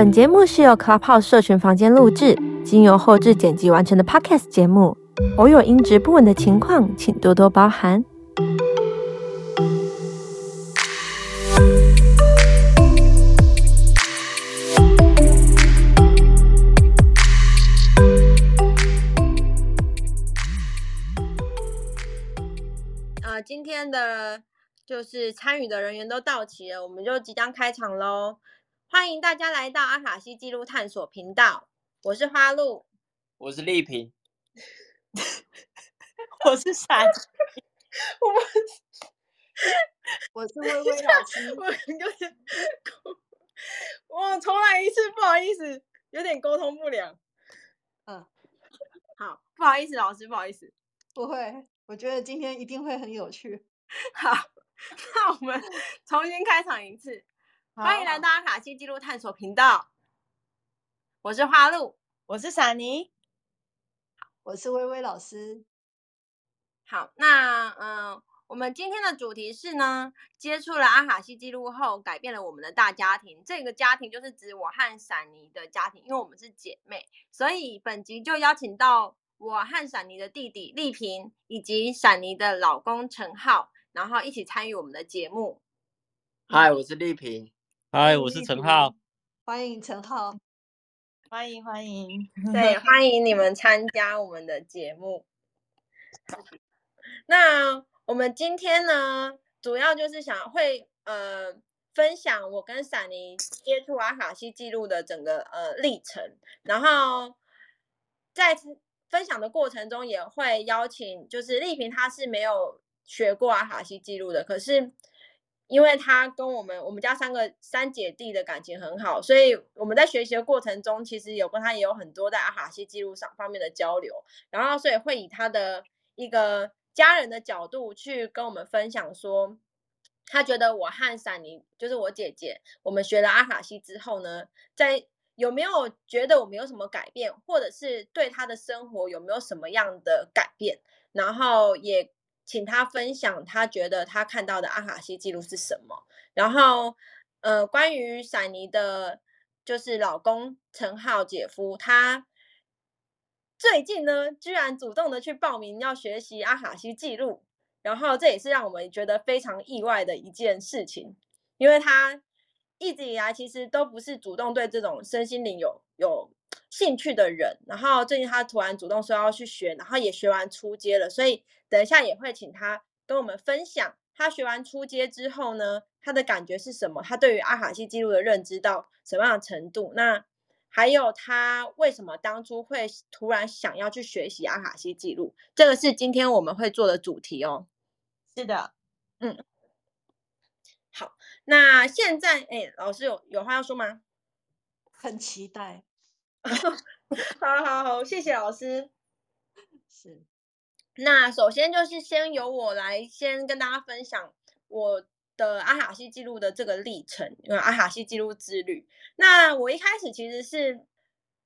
本节目是由 Clubhouse 社群房间录制，经由后置剪辑完成的 Podcast 节目，偶有音质不稳的情况，请多多包涵。呃，今天的就是参与的人员都到齐了，我们就即将开场喽。欢迎大家来到阿卡西记录探索频道，我是花露，我是丽萍，我是闪，我们，我是薇薇老师，我有点，我重来一次，不好意思，有点沟通不良。嗯，好，不好意思，老师，不好意思，不会，我觉得今天一定会很有趣。好，那我们重新开场一次。欢迎来到阿卡西记录探索频道，我是花露，我是闪妮，我是薇薇老师。好，那嗯、呃，我们今天的主题是呢，接触了阿卡西记录后，改变了我们的大家庭。这个家庭就是指我和闪妮的家庭，因为我们是姐妹，所以本集就邀请到我和闪妮的弟弟丽萍，以及闪妮的老公陈浩，然后一起参与我们的节目。嗨，我是丽萍。嗨，我是陈浩，欢迎陈浩，欢迎欢迎，对，欢迎你们参加我们的节目。那我们今天呢，主要就是想会呃分享我跟闪妮接触阿卡西记录的整个呃历程，然后在分享的过程中也会邀请，就是丽萍她是没有学过阿卡西记录的，可是。因为他跟我们我们家三个三姐弟的感情很好，所以我们在学习的过程中，其实有跟他也有很多在阿卡西记录上方面的交流，然后所以会以他的一个家人的角度去跟我们分享说，他觉得我和闪妮就是我姐姐，我们学了阿卡西之后呢，在有没有觉得我们有什么改变，或者是对他的生活有没有什么样的改变，然后也。请他分享他觉得他看到的阿卡西记录是什么。然后，呃，关于闪妮的，就是老公陈浩姐夫，他最近呢，居然主动的去报名要学习阿卡西记录，然后这也是让我们觉得非常意外的一件事情，因为他一直以来其实都不是主动对这种身心灵有有兴趣的人，然后最近他突然主动说要去学，然后也学完初阶了，所以。等一下也会请他跟我们分享，他学完初阶之后呢，他的感觉是什么？他对于阿卡西记录的认知到什么样的程度？那还有他为什么当初会突然想要去学习阿卡西记录？这个是今天我们会做的主题哦。是的，嗯，好，那现在哎，老师有有话要说吗？很期待。好好好，谢谢老师。是。那首先就是先由我来先跟大家分享我的阿卡西记录的这个历程，因为阿卡西记录之旅。那我一开始其实是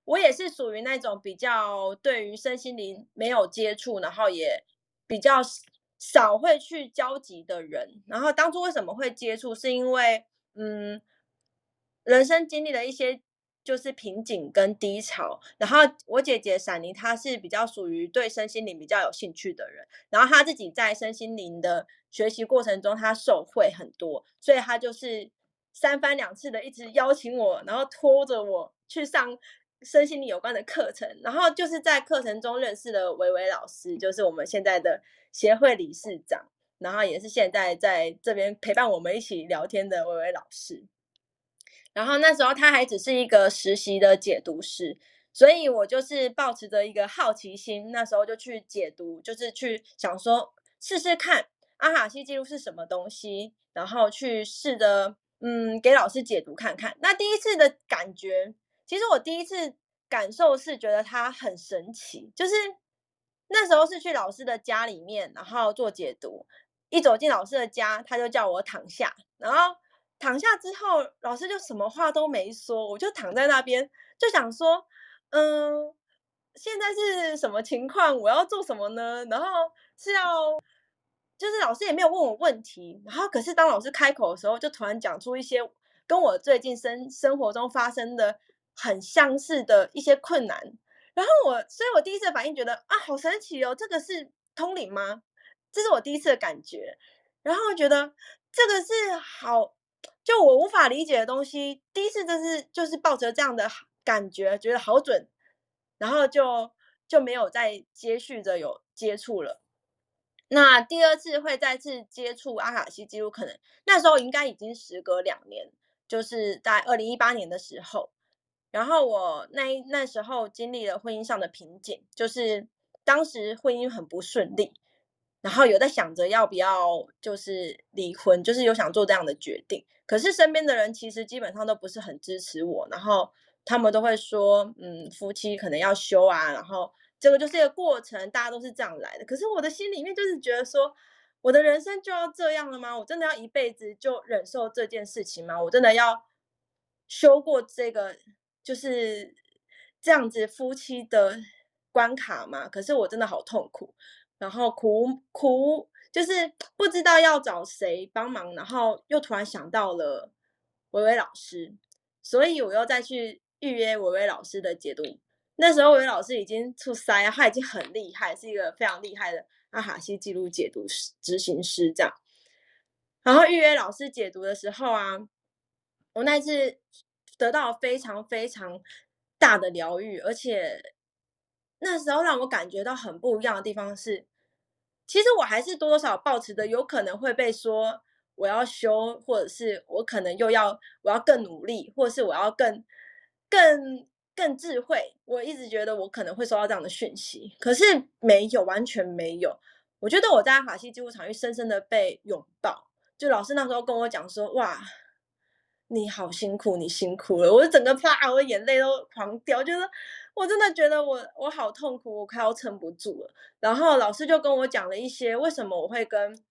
我也是属于那种比较对于身心灵没有接触，然后也比较少会去交集的人。然后当初为什么会接触，是因为嗯，人生经历了一些。就是瓶颈跟低潮，然后我姐姐闪妮她是比较属于对身心灵比较有兴趣的人，然后她自己在身心灵的学习过程中，她受惠很多，所以她就是三番两次的一直邀请我，然后拖着我去上身心灵有关的课程，然后就是在课程中认识了薇薇老师，就是我们现在的协会理事长，然后也是现在在这边陪伴我们一起聊天的薇薇老师。然后那时候他还只是一个实习的解读师，所以我就是抱持着一个好奇心，那时候就去解读，就是去想说试试看阿卡西记录是什么东西，然后去试着嗯给老师解读看看。那第一次的感觉，其实我第一次感受是觉得它很神奇，就是那时候是去老师的家里面，然后做解读，一走进老师的家，他就叫我躺下，然后。躺下之后，老师就什么话都没说，我就躺在那边，就想说，嗯，现在是什么情况？我要做什么呢？然后是要，就是老师也没有问我问题，然后可是当老师开口的时候，就突然讲出一些跟我最近生生活中发生的很相似的一些困难。然后我，所以我第一次反应觉得啊，好神奇哦，这个是通灵吗？这是我第一次的感觉。然后觉得这个是好，就我无法理解的东西。第一次就是就是抱着这样的感觉，觉得好准，然后就就没有再接续着有接触了。那第二次会再次接触阿卡西记录，可能那时候应该已经时隔两年，就是在二零一八年的时候。然后我那那时候经历了婚姻上的瓶颈，就是当时婚姻很不顺利。然后有在想着要不要就是离婚，就是有想做这样的决定。可是身边的人其实基本上都不是很支持我，然后他们都会说，嗯，夫妻可能要修啊，然后这个就是一个过程，大家都是这样来的。可是我的心里面就是觉得说，我的人生就要这样了吗？我真的要一辈子就忍受这件事情吗？我真的要修过这个就是这样子夫妻的关卡吗？可是我真的好痛苦。然后苦苦就是不知道要找谁帮忙，然后又突然想到了维维老师，所以我又再去预约维维老师的解读。那时候维维老师已经出塞啊，他已经很厉害，是一个非常厉害的阿卡西记录解读师执行师这样。然后预约老师解读的时候啊，我那次得到非常非常大的疗愈，而且那时候让我感觉到很不一样的地方是。其实我还是多多少少抱持的，有可能会被说我要修，或者是我可能又要我要更努力，或者是我要更更更智慧。我一直觉得我可能会收到这样的讯息，可是没有，完全没有。我觉得我在阿卡西记录场域深深的被拥抱。就老师那时候跟我讲说：“哇，你好辛苦，你辛苦了。”我整个啪，我眼泪都狂掉，就是。我真的觉得我我好痛苦，我快要撑不住了。然后老师就跟我讲了一些为什么我会跟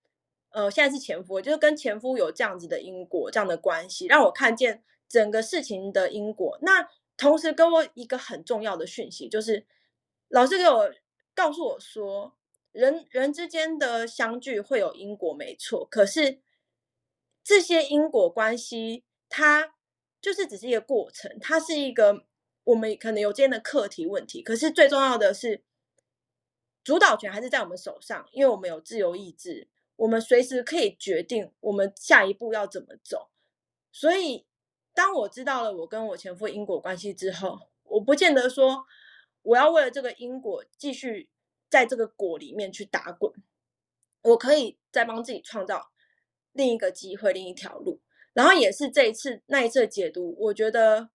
呃现在是前夫，就是跟前夫有这样子的因果这样的关系，让我看见整个事情的因果。那同时跟我一个很重要的讯息，就是老师给我告诉我说，人人之间的相聚会有因果，没错。可是这些因果关系，它就是只是一个过程，它是一个。我们可能有今天的课题问题，可是最重要的是，主导权还是在我们手上，因为我们有自由意志，我们随时可以决定我们下一步要怎么走。所以，当我知道了我跟我前夫因果关系之后，我不见得说我要为了这个因果继续在这个果里面去打滚，我可以再帮自己创造另一个机会，另一条路。然后也是这一次那一次解读，我觉得。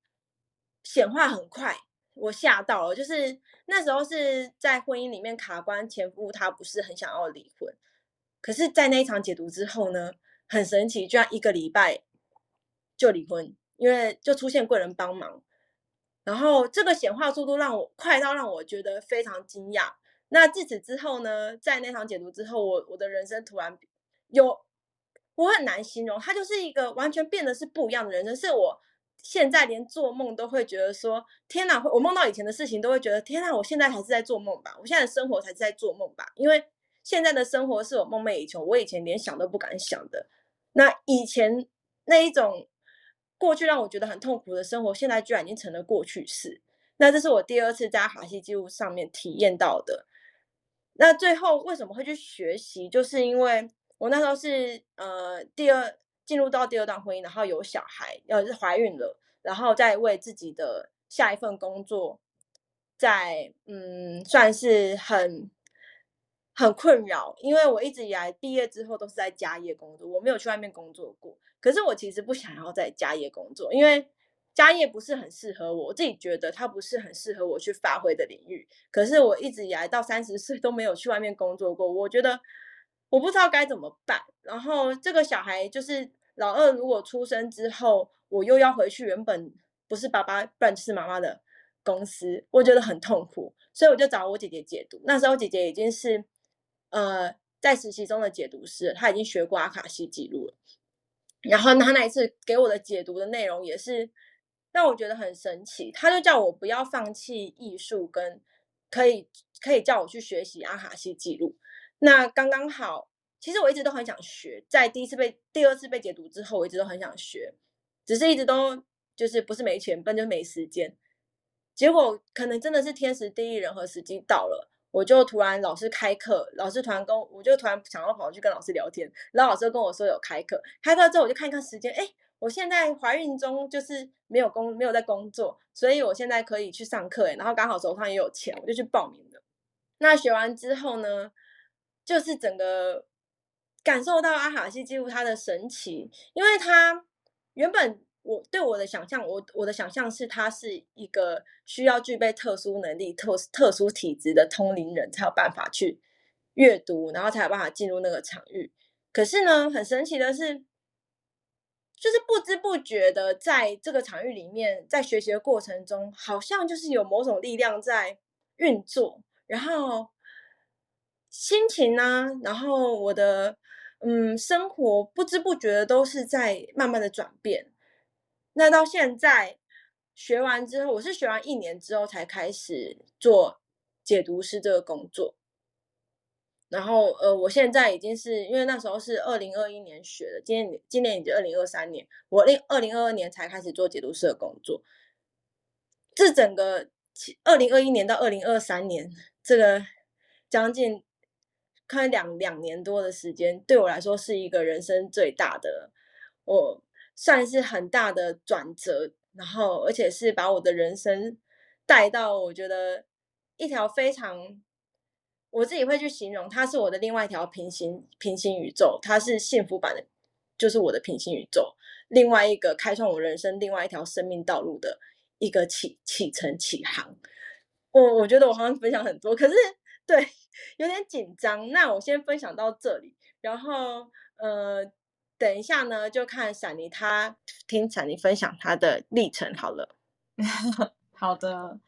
显化很快，我吓到了。就是那时候是在婚姻里面卡关，前夫他不是很想要离婚，可是，在那一场解读之后呢，很神奇，居然一个礼拜就离婚，因为就出现贵人帮忙。然后这个显化速度让我快到让我觉得非常惊讶。那自此之后呢，在那场解读之后，我我的人生突然有，我很难形容，他就是一个完全变得是不一样的人生，是我。现在连做梦都会觉得说天哪！我梦到以前的事情都会觉得天哪！我现在还是在做梦吧？我现在的生活才是在做梦吧？因为现在的生活是我梦寐以求，我以前连想都不敢想的。那以前那一种过去让我觉得很痛苦的生活，现在居然已经成了过去式。那这是我第二次在阿卡西记录上面体验到的。那最后为什么会去学习？就是因为我那时候是呃第二。进入到第二段婚姻，然后有小孩，要是怀孕了，然后再为自己的下一份工作，在嗯，算是很很困扰，因为我一直以来毕业之后都是在家业工作，我没有去外面工作过。可是我其实不想要在家业工作，因为家业不是很适合我，我自己觉得它不是很适合我去发挥的领域。可是我一直以来到三十岁都没有去外面工作过，我觉得。我不知道该怎么办，然后这个小孩就是老二，如果出生之后，我又要回去原本不是爸爸，不然是妈妈的公司，我觉得很痛苦，所以我就找我姐姐解读。那时候姐姐已经是呃在实习中的解读师，她已经学过阿卡西记录了。然后她那一次给我的解读的内容也是让我觉得很神奇，她就叫我不要放弃艺术，跟可以可以叫我去学习阿卡西记录。那刚刚好，其实我一直都很想学，在第一次被、第二次被解读之后，我一直都很想学。只是一直都就是不是没钱，笨就是没时间。结果可能真的是天时地利人和时机到了，我就突然老师开课，老师突然跟我，我就突然想要跑去跟老师聊天，然后老师跟我说有开课，开课之后我就看一看时间，哎，我现在怀孕中，就是没有工没有在工作，所以我现在可以去上课，哎，然后刚好手上也有钱，我就去报名了。那学完之后呢，就是整个。感受到阿卡西记录它的神奇，因为它原本我对我的想象，我我的想象是它是一个需要具备特殊能力、特特殊体质的通灵人才有办法去阅读，然后才有办法进入那个场域。可是呢，很神奇的是，就是不知不觉的在这个场域里面，在学习的过程中，好像就是有某种力量在运作，然后心情呢，然后我的。嗯，生活不知不觉的都是在慢慢的转变。那到现在学完之后，我是学完一年之后才开始做解读师这个工作。然后呃，我现在已经是因为那时候是二零二一年学的，今年今年已经二零二三年，我二零二零二二年才开始做解读师的工作。这整个二零二一年到二零二三年，这个将近。开两两年多的时间，对我来说是一个人生最大的，我算是很大的转折，然后而且是把我的人生带到我觉得一条非常，我自己会去形容，它是我的另外一条平行平行宇宙，它是幸福版的，就是我的平行宇宙，另外一个开创我人生另外一条生命道路的一个启启程启航。我我觉得我好像分享很多，可是对。有点紧张，那我先分享到这里，然后呃，等一下呢，就看闪妮她听闪妮分享她的历程好了。好的，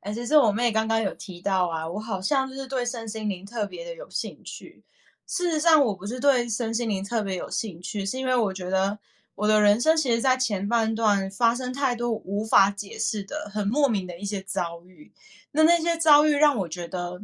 哎，其实我妹刚刚有提到啊，我好像就是对身心灵特别的有兴趣。事实上，我不是对身心灵特别有兴趣，是因为我觉得我的人生其实在前半段发生太多无法解释的、很莫名的一些遭遇。那那些遭遇让我觉得。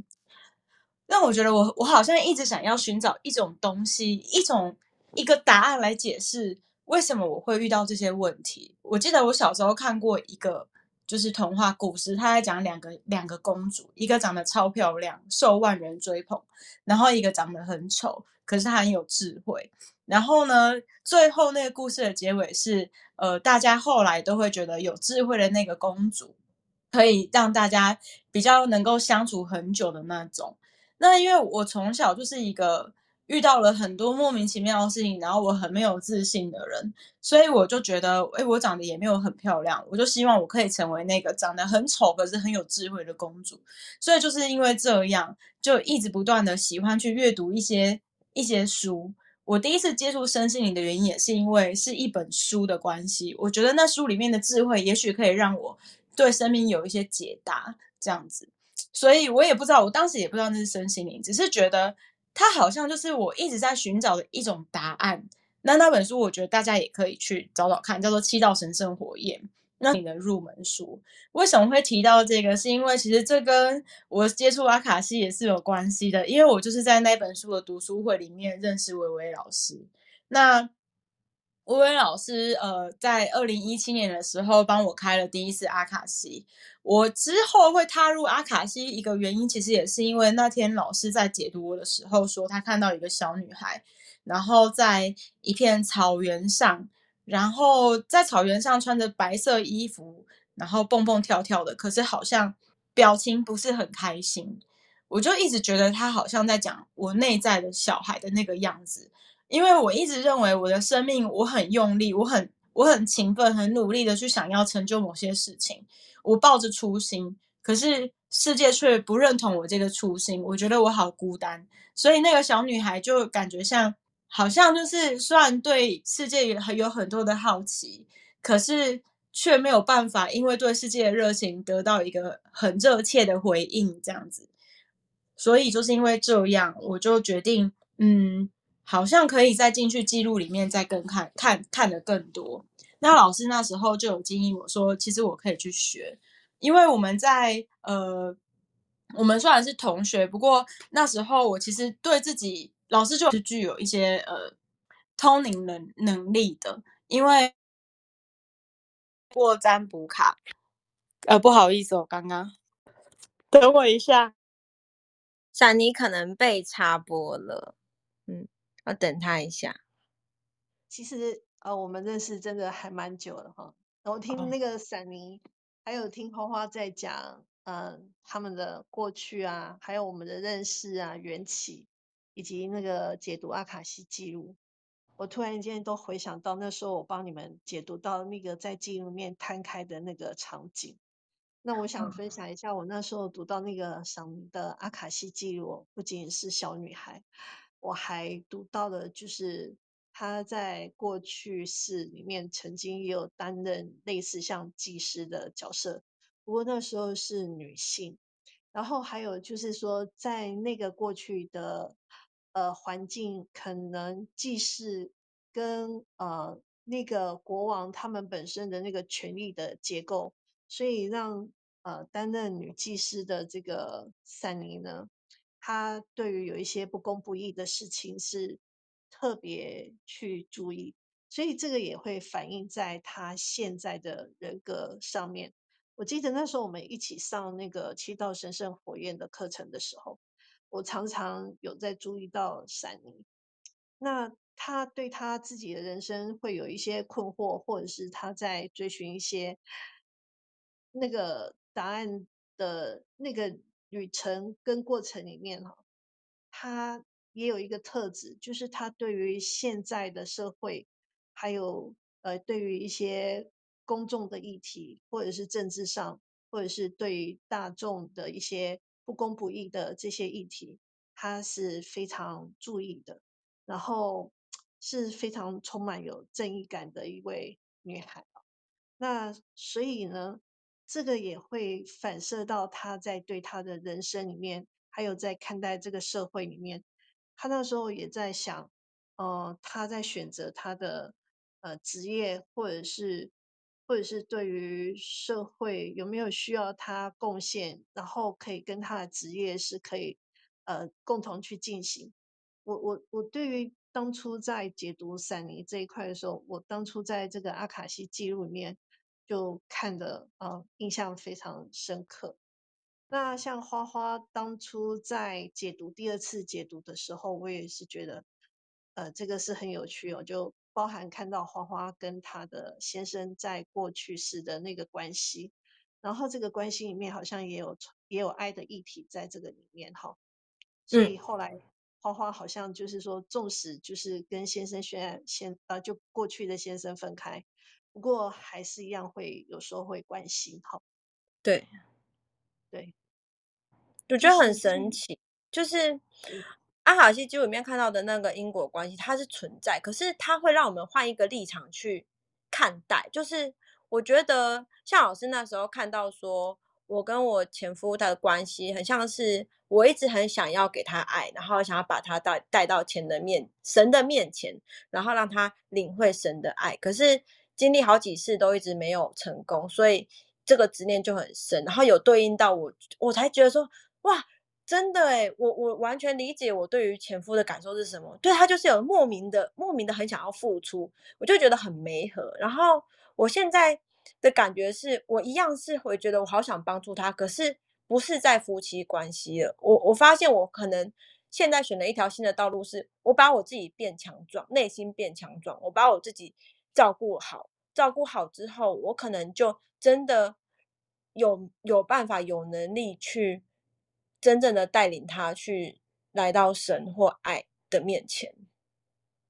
那我觉得我我好像一直想要寻找一种东西，一种一个答案来解释为什么我会遇到这些问题。我记得我小时候看过一个就是童话故事，他在讲两个两个公主，一个长得超漂亮，受万人追捧，然后一个长得很丑，可是她很有智慧。然后呢，最后那个故事的结尾是，呃，大家后来都会觉得有智慧的那个公主可以让大家比较能够相处很久的那种。那因为我从小就是一个遇到了很多莫名其妙的事情，然后我很没有自信的人，所以我就觉得，诶，我长得也没有很漂亮，我就希望我可以成为那个长得很丑可是很有智慧的公主。所以就是因为这样，就一直不断的喜欢去阅读一些一些书。我第一次接触身心灵的原因，也是因为是一本书的关系。我觉得那书里面的智慧，也许可以让我对生命有一些解答，这样子。所以我也不知道，我当时也不知道那是身心灵，只是觉得它好像就是我一直在寻找的一种答案。那那本书，我觉得大家也可以去找找看，叫做《七道神圣火焰》，那你的入门书。为什么会提到这个？是因为其实这跟我接触阿卡西也是有关系的，因为我就是在那本书的读书会里面认识薇薇老师。那薇薇老师，呃，在二零一七年的时候帮我开了第一次阿卡西。我之后会踏入阿卡西，一个原因其实也是因为那天老师在解读我的时候说，他看到一个小女孩，然后在一片草原上，然后在草原上穿着白色衣服，然后蹦蹦跳跳的，可是好像表情不是很开心。我就一直觉得他好像在讲我内在的小孩的那个样子。因为我一直认为我的生命，我很用力，我很我很勤奋，很努力的去想要成就某些事情，我抱着初心，可是世界却不认同我这个初心，我觉得我好孤单，所以那个小女孩就感觉像，好像就是虽然对世界也很有很多的好奇，可是却没有办法，因为对世界的热情得到一个很热切的回应，这样子，所以就是因为这样，我就决定，嗯。好像可以再进去记录里面再更看看看的更多。那老师那时候就有建议我说，其实我可以去学，因为我们在呃，我们虽然是同学，不过那时候我其实对自己老师就是具有一些呃通灵能能力的，因为过占卜卡。呃，不好意思，我刚刚。等我一下，闪妮可能被插播了，嗯，要等他一下。其实呃，我们认识真的还蛮久了哈。然后听那个闪妮，哦、还有听花花在讲，嗯、呃，他们的过去啊，还有我们的认识啊，缘起，以及那个解读阿卡西记录。我突然间都回想到那时候我帮你们解读到那个在记录面摊开的那个场景。那我想分享一下，我那时候读到那个闪妮的阿卡西记录，不仅是小女孩，我还读到了，就是她在过去世里面曾经也有担任类似像祭师的角色，不过那时候是女性。然后还有就是说，在那个过去的。呃，环境可能既是跟呃那个国王他们本身的那个权力的结构，所以让呃担任女祭司的这个闪妮呢，他对于有一些不公不义的事情是特别去注意，所以这个也会反映在他现在的人格上面。我记得那时候我们一起上那个七道神圣火焰的课程的时候。我常常有在注意到闪妮，那他对他自己的人生会有一些困惑，或者是他在追寻一些那个答案的那个旅程跟过程里面哈，他也有一个特质，就是他对于现在的社会，还有呃对于一些公众的议题，或者是政治上，或者是对大众的一些。不公不义的这些议题，他是非常注意的，然后是非常充满有正义感的一位女孩。那所以呢，这个也会反射到他在对他的人生里面，还有在看待这个社会里面。他那时候也在想，呃，他在选择他的呃职业，或者是。或者是对于社会有没有需要他贡献，然后可以跟他的职业是可以呃共同去进行。我我我对于当初在解读闪妮这一块的时候，我当初在这个阿卡西记录里面就看的呃印象非常深刻。那像花花当初在解读第二次解读的时候，我也是觉得呃这个是很有趣哦，就。包含看到花花跟她的先生在过去时的那个关系，然后这个关系里面好像也有也有爱的议题在这个里面哈，所以后来花花好像就是说，纵使就是跟先生宣先呃就过去的先生分开，不过还是一样会有时候会关心哈，对对，我觉得很神奇，就是。阿卡西记录里面看到的那个因果关系，它是存在，可是它会让我们换一个立场去看待。就是我觉得，像老师那时候看到说，我跟我前夫他的关系很像是，我一直很想要给他爱，然后想要把他带带到前的面神的面前，然后让他领会神的爱。可是经历好几次都一直没有成功，所以这个执念就很深。然后有对应到我，我才觉得说，哇。真的哎，我我完全理解我对于前夫的感受是什么。对，他就是有莫名的、莫名的很想要付出，我就觉得很没合。然后我现在的感觉是我一样是会觉得我好想帮助他，可是不是在夫妻关系了。我我发现我可能现在选了一条新的道路，是我把我自己变强壮，内心变强壮，我把我自己照顾好，照顾好之后，我可能就真的有有办法、有能力去。真正的带领他去来到神或爱的面前。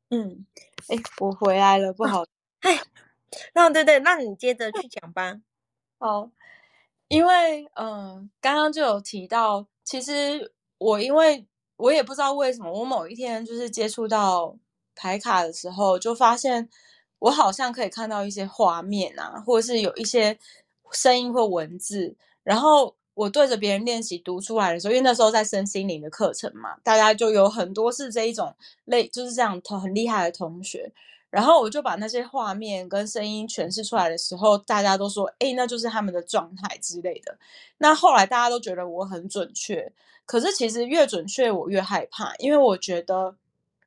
嗯，哎，我回来了，不好，哎，那对对，那你接着去讲吧。好，因为嗯、呃，刚刚就有提到，其实我因为我也不知道为什么，我某一天就是接触到牌卡的时候，就发现我好像可以看到一些画面啊，或者是有一些声音或文字，然后。我对着别人练习读出来的时候，因为那时候在身心灵的课程嘛，大家就有很多是这一种类，就是这样同很厉害的同学。然后我就把那些画面跟声音诠释出来的时候，大家都说：“哎，那就是他们的状态之类的。”那后来大家都觉得我很准确，可是其实越准确我越害怕，因为我觉得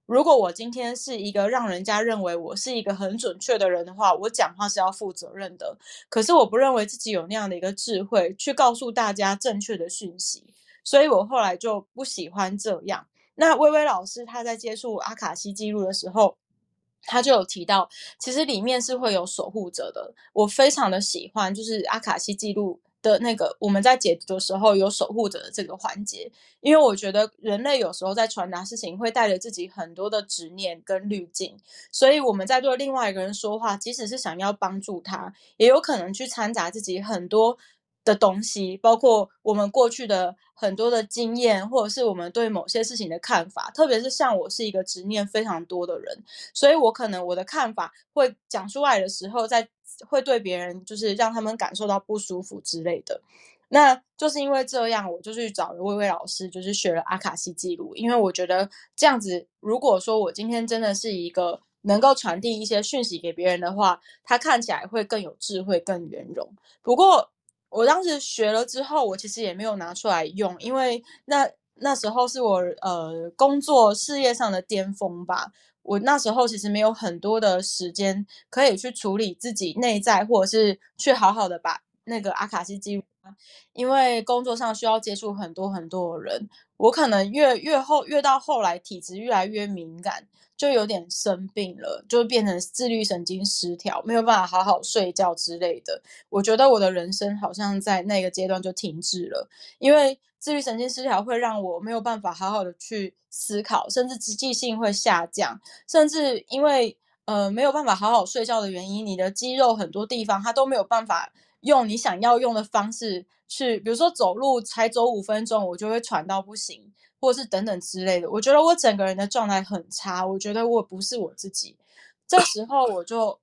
如果我今天是一个让人家认为我是一个很准确的人的话，我讲话是要负责任的。可是我不认为自己有那样的一个智慧去告诉大家正确的讯息，所以我后来就不喜欢这样。那薇薇老师她在接触阿卡西记录的时候，他就有提到，其实里面是会有守护者的。我非常的喜欢，就是阿卡西记录。的那个，我们在解读的时候有守护者的这个环节，因为我觉得人类有时候在传达事情会带着自己很多的执念跟滤镜，所以我们在对另外一个人说话，即使是想要帮助他，也有可能去掺杂自己很多的东西，包括我们过去的很多的经验，或者是我们对某些事情的看法。特别是像我是一个执念非常多的人，所以我可能我的看法会讲出来的时候，在。会对别人就是让他们感受到不舒服之类的，那就是因为这样，我就去找了薇薇老师，就是学了阿卡西记录。因为我觉得这样子，如果说我今天真的是一个能够传递一些讯息给别人的话，他看起来会更有智慧、更圆融。不过我当时学了之后，我其实也没有拿出来用，因为那那时候是我呃工作事业上的巅峰吧。我那时候其实没有很多的时间可以去处理自己内在，或者是去好好的把那个阿卡西记录，因为工作上需要接触很多很多人，我可能越越后越到后来体质越来越敏感，就有点生病了，就变成自律神经失调，没有办法好好睡觉之类的。我觉得我的人生好像在那个阶段就停滞了，因为。自律神经失调会让我没有办法好好的去思考，甚至积极性会下降，甚至因为呃没有办法好好睡觉的原因，你的肌肉很多地方它都没有办法用你想要用的方式去，比如说走路才走五分钟，我就会喘到不行，或者是等等之类的。我觉得我整个人的状态很差，我觉得我不是我自己。这时候我就，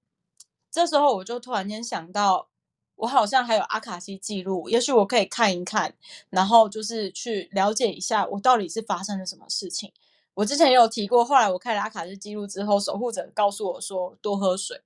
这时候我就突然间想到。我好像还有阿卡西记录，也许我可以看一看，然后就是去了解一下我到底是发生了什么事情。我之前也有提过，后来我开了阿卡西记录之后，守护者告诉我说多喝水，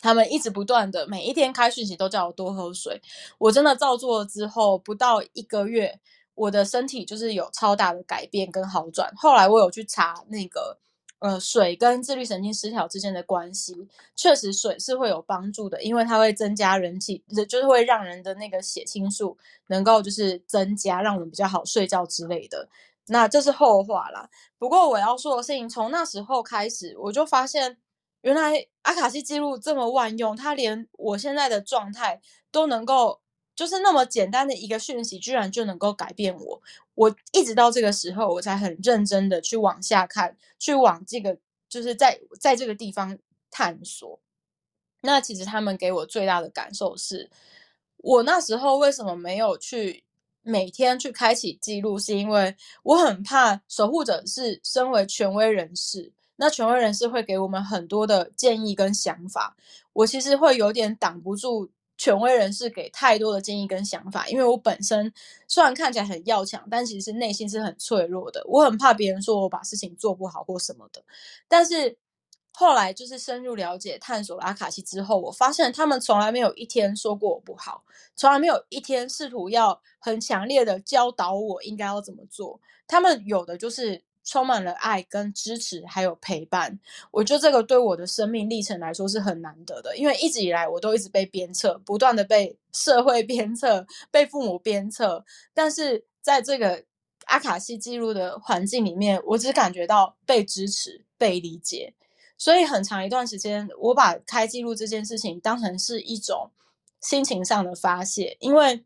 他们一直不断的每一天开讯息都叫我多喝水。我真的照做了之后，不到一个月，我的身体就是有超大的改变跟好转。后来我有去查那个。呃，水跟自律神经失调之间的关系，确实水是会有帮助的，因为它会增加人体，就是会让人的那个血清素能够就是增加，让我们比较好睡觉之类的。那这是后话啦。不过我要说的事情，从那时候开始，我就发现原来阿卡西记录这么万用，它连我现在的状态都能够。就是那么简单的一个讯息，居然就能够改变我。我一直到这个时候，我才很认真的去往下看，去往这个，就是在在这个地方探索。那其实他们给我最大的感受是，我那时候为什么没有去每天去开启记录，是因为我很怕守护者是身为权威人士，那权威人士会给我们很多的建议跟想法，我其实会有点挡不住。权威人士给太多的建议跟想法，因为我本身虽然看起来很要强，但其实内心是很脆弱的。我很怕别人说我把事情做不好或什么的。但是后来就是深入了解、探索了阿卡西之后，我发现他们从来没有一天说过我不好，从来没有一天试图要很强烈的教导我应该要怎么做。他们有的就是。充满了爱跟支持，还有陪伴。我觉得这个对我的生命历程来说是很难得的，因为一直以来我都一直被鞭策，不断的被社会鞭策，被父母鞭策。但是在这个阿卡西记录的环境里面，我只感觉到被支持、被理解。所以很长一段时间，我把开记录这件事情当成是一种心情上的发泄，因为。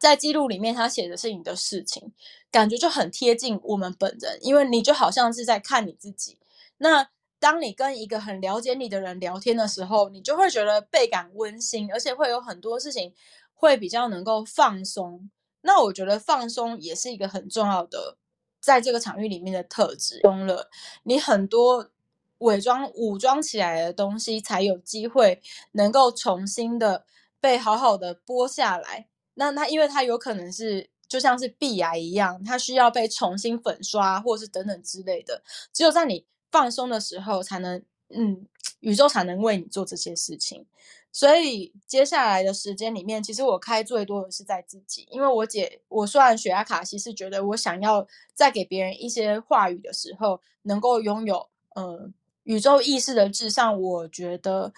在记录里面，他写的是你的事情，感觉就很贴近我们本人，因为你就好像是在看你自己。那当你跟一个很了解你的人聊天的时候，你就会觉得倍感温馨，而且会有很多事情会比较能够放松。那我觉得放松也是一个很重要的，在这个场域里面的特质。松了，你很多伪装、武装起来的东西，才有机会能够重新的被好好的剥下来。那它，因为它有可能是就像是壁癌一样，它需要被重新粉刷，或者是等等之类的。只有在你放松的时候，才能，嗯，宇宙才能为你做这些事情。所以接下来的时间里面，其实我开最多的是在自己，因为我姐，我虽然学阿卡西是觉得我想要在给别人一些话语的时候，能够拥有呃宇宙意识的至上，我觉得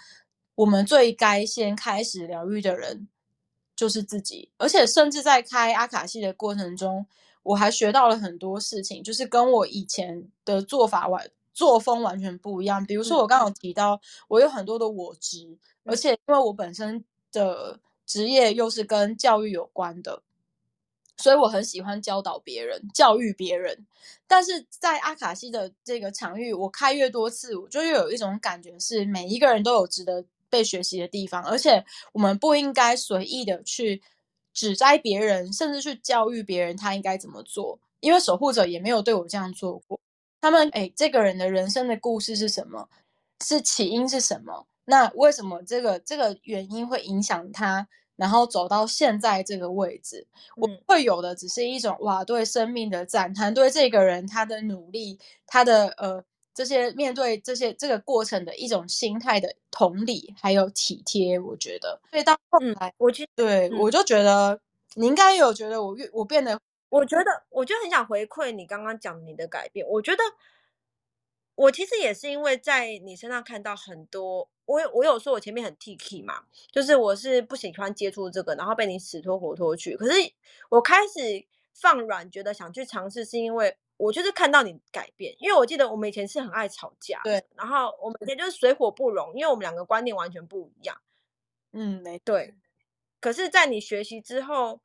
我们最该先开始疗愈的人就是自己，而且甚至在开阿卡西的过程中，我还学到了很多事情，就是跟我以前的做法完作风完全不一样。比如说我刚刚有提到，我有很多的我执。而且，因为我本身的职业又是跟教育有关的，所以我很喜欢教导别人、教育别人。但是在阿卡西的这个场域，我开越多次，我就越有一种感觉是，每一个人都有值得被学习的地方，而且我们不应该随意的去指摘别人，甚至去教育别人他应该怎么做，因为守护者也没有对我这样做过。他们，哎，这个人的人生的故事是什么？是起因是什么？那为什么这个这个原因会影响他，然后走到现在这个位置？我会有的只是一种哇，对生命的赞叹，对这个人他的努力，他的呃这些面对这些这个过程的一种心态的同理还有体贴。我觉得，所以到后来，嗯、我觉对、嗯、我就觉得你应该有觉得我越我变得，我觉得我就很想回馈你刚刚讲你的改变。我觉得我其实也是因为在你身上看到很多。我我有说，我前面很 T-K 嘛，就是我是不喜欢接触这个，然后被你死拖活拖去。可是我开始放软，觉得想去尝试，是因为我就是看到你改变。因为我记得我们以前是很爱吵架，对，然后我们以前就是水火不容，因为我们两个观念完全不一样。嗯，没对。可是，在你学习之后，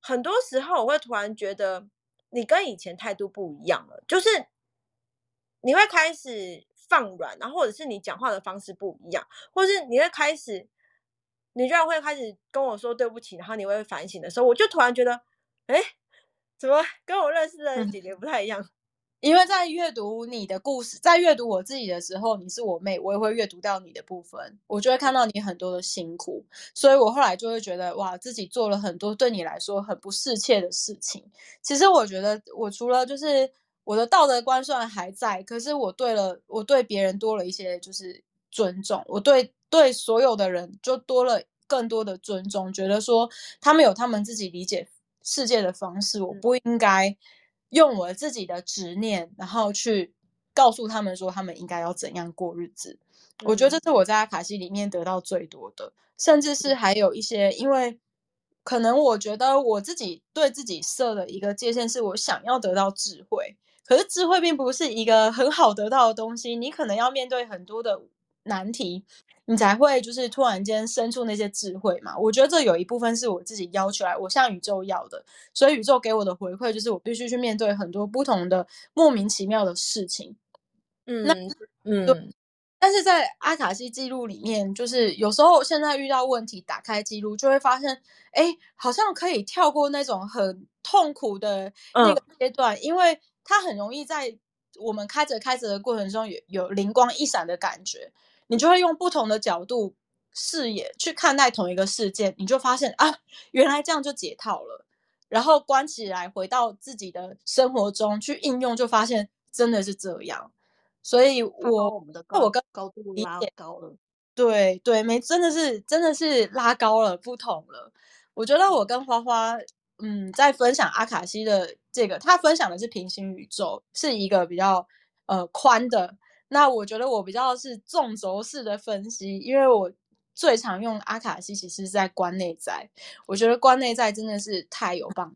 很多时候我会突然觉得你跟以前态度不一样了，就是你会开始。放软，然后或者是你讲话的方式不一样，或者是你会开始，你居然会开始跟我说对不起，然后你会反省的时候，我就突然觉得，哎，怎么跟我认识的姐姐不太一样？因为在阅读你的故事，在阅读我自己的时候，你是我妹，我也会阅读到你的部分，我就会看到你很多的辛苦，所以我后来就会觉得，哇，自己做了很多对你来说很不适切的事情。其实我觉得，我除了就是。我的道德观虽然还在，可是我对了，我对别人多了一些就是尊重，我对对所有的人就多了更多的尊重，觉得说他们有他们自己理解世界的方式，我不应该用我自己的执念，然后去告诉他们说他们应该要怎样过日子。我觉得这是我在阿卡西里面得到最多的，甚至是还有一些，因为可能我觉得我自己对自己设的一个界限，是我想要得到智慧。可是智慧并不是一个很好得到的东西，你可能要面对很多的难题，你才会就是突然间生出那些智慧嘛。我觉得这有一部分是我自己要求来，我向宇宙要的，所以宇宙给我的回馈就是我必须去面对很多不同的莫名其妙的事情。嗯，那嗯，对。但是在阿卡西记录里面，就是有时候现在遇到问题，打开记录就会发现，哎，好像可以跳过那种很痛苦的那个阶段，嗯，因为。它很容易在我们开着开着的过程中有有灵光一闪的感觉，你就会用不同的角度视野去看待同一个事件，你就发现啊，原来这样就解套了。然后关起来回到自己的生活中去应用，就发现真的是这样。所以我，我们的我跟高度拉高了，对对，没真的是真的是拉高了，不同了。我觉得我跟花花。嗯，在分享阿卡西的这个，他分享的是平行宇宙，是一个比较呃宽的。那我觉得我比较是纵轴式的分析，因为我最常用阿卡西，其实是在观内在。我觉得观内在真的是太有棒。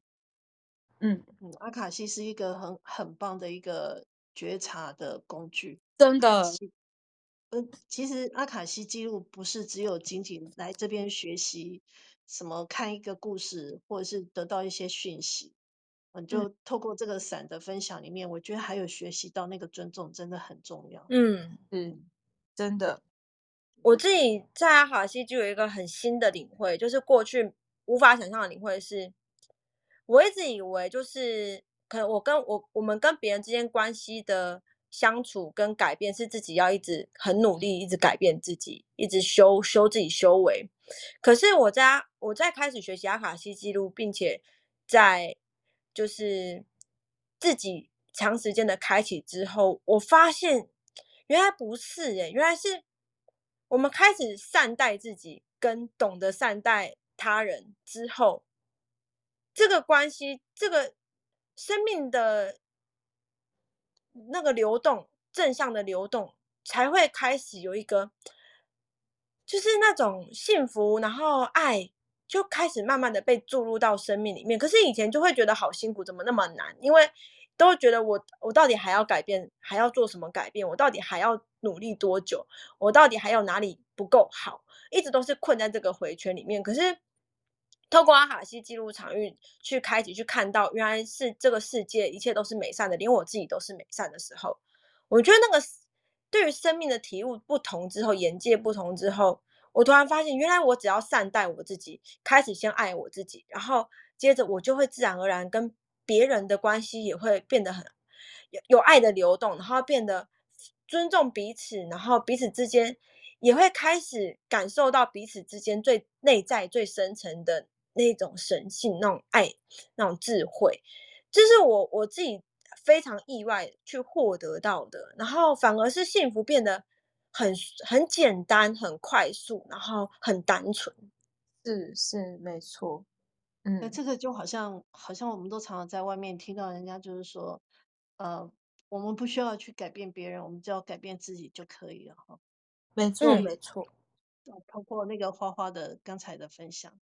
嗯嗯，阿卡西是一个很很棒的一个觉察的工具，真的。嗯，其实阿卡西记录不是只有仅仅来这边学习。什么看一个故事，或者是得到一些讯息，嗯，就透过这个伞的分享里面，我觉得还有学习到那个尊重真的很重要。嗯嗯，真的，我自己在阿卡西就有一个很新的领会，就是过去无法想象的领会是，我一直以为就是可能我跟我我们跟别人之间关系的。相处跟改变是自己要一直很努力，一直改变自己，一直修修自己修为。可是我在我在开始学习阿卡西记录，并且在就是自己长时间的开启之后，我发现原来不是诶，原来是我们开始善待自己，跟懂得善待他人之后，这个关系，这个生命的那个流动，正向的流动，才会开始有一个，就是那种幸福，然后爱就开始慢慢的被注入到生命里面。可是以前就会觉得好辛苦，怎么那么难？因为都觉得我我到底还要改变，还要做什么改变？我到底还要努力多久？我到底还有哪里不够好？一直都是困在这个回圈里面。可是透过阿卡西记录场域去开启，去看到原来是这个世界一切都是美善的，连我自己都是美善的时候，我觉得那个对于生命的体悟不同之后，眼界不同之后，我突然发现，原来我只要善待我自己，开始先爱我自己，然后接着我就会自然而然跟。别人的关系也会变得很有有爱的流动，然后变得尊重彼此，然后彼此之间也会开始感受到彼此之间最内在、最深层的那种神性、那种爱、那种智慧，这是我我自己非常意外去获得到的。然后反而是幸福变得很很简单、很快速，然后很单纯。是是没错。嗯，那这个就好像，好像我们都常常在外面听到人家就是说，呃，我们不需要去改变别人，我们只要改变自己就可以了哈。没错，没错。包括那个花花的刚才的分享，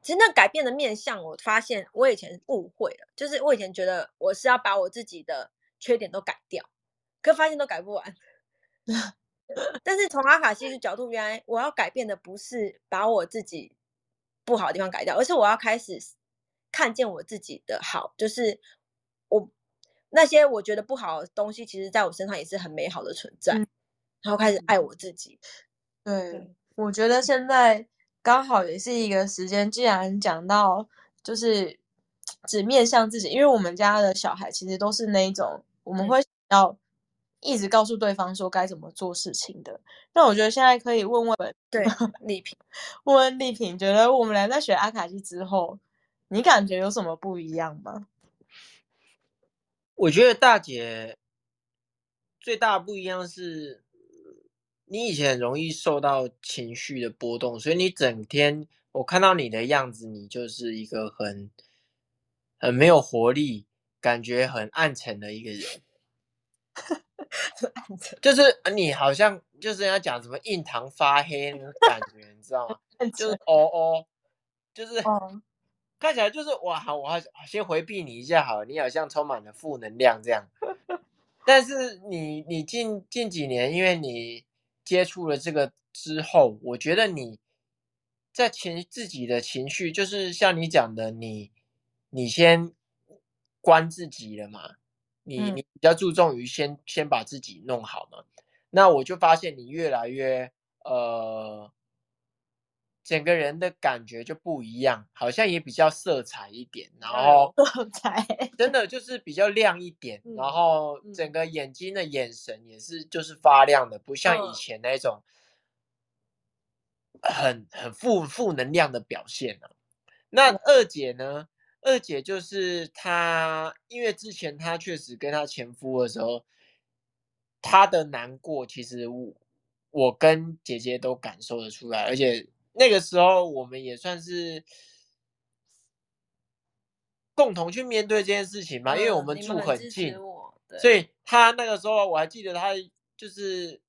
其实那改变的面向，我发现我以前误会了，就是我以前觉得我是要把我自己的缺点都改掉，可发现都改不完。但是从阿卡西的角度，原来我要改变的不是把我自己。不好的地方改掉，而是我要开始看见我自己的好，就是我那些我觉得不好的东西，其实在我身上也是很美好的存在，嗯、然后开始爱我自己。对，对我觉得现在刚好也是一个时间，既然讲到就是只面向自己，因为我们家的小孩其实都是那一种，我们会要。一直告诉对方说该怎么做事情的，那我觉得现在可以问问对丽萍，问问丽萍，觉得我们俩在学阿卡西之后，你感觉有什么不一样吗？我觉得大姐最大不一样是，你以前很容易受到情绪的波动，所以你整天我看到你的样子，你就是一个很很没有活力，感觉很暗沉的一个人。就是你好像就是人家讲什么印堂发黑那种感觉，你知道吗？就是哦哦，就是 看起来就是哇，好，我好先回避你一下好了，你好像充满了负能量这样。但是你你近近几年，因为你接触了这个之后，我觉得你在情自己的情绪，就是像你讲的，你你先关自己了嘛。你你比较注重于先先把自己弄好嘛？那我就发现你越来越呃，整个人的感觉就不一样，好像也比较色彩一点，然后色彩真的就是比较亮一点，然后整个眼睛的眼神也是就是发亮的，不像以前那种很很负负能量的表现啊。那二姐呢？二姐就是她，因为之前她确实跟她前夫的时候，她的难过其实我我跟姐姐都感受得出来，而且那个时候我们也算是共同去面对这件事情嘛，因为我们住很近，所以她那个时候我还记得她就是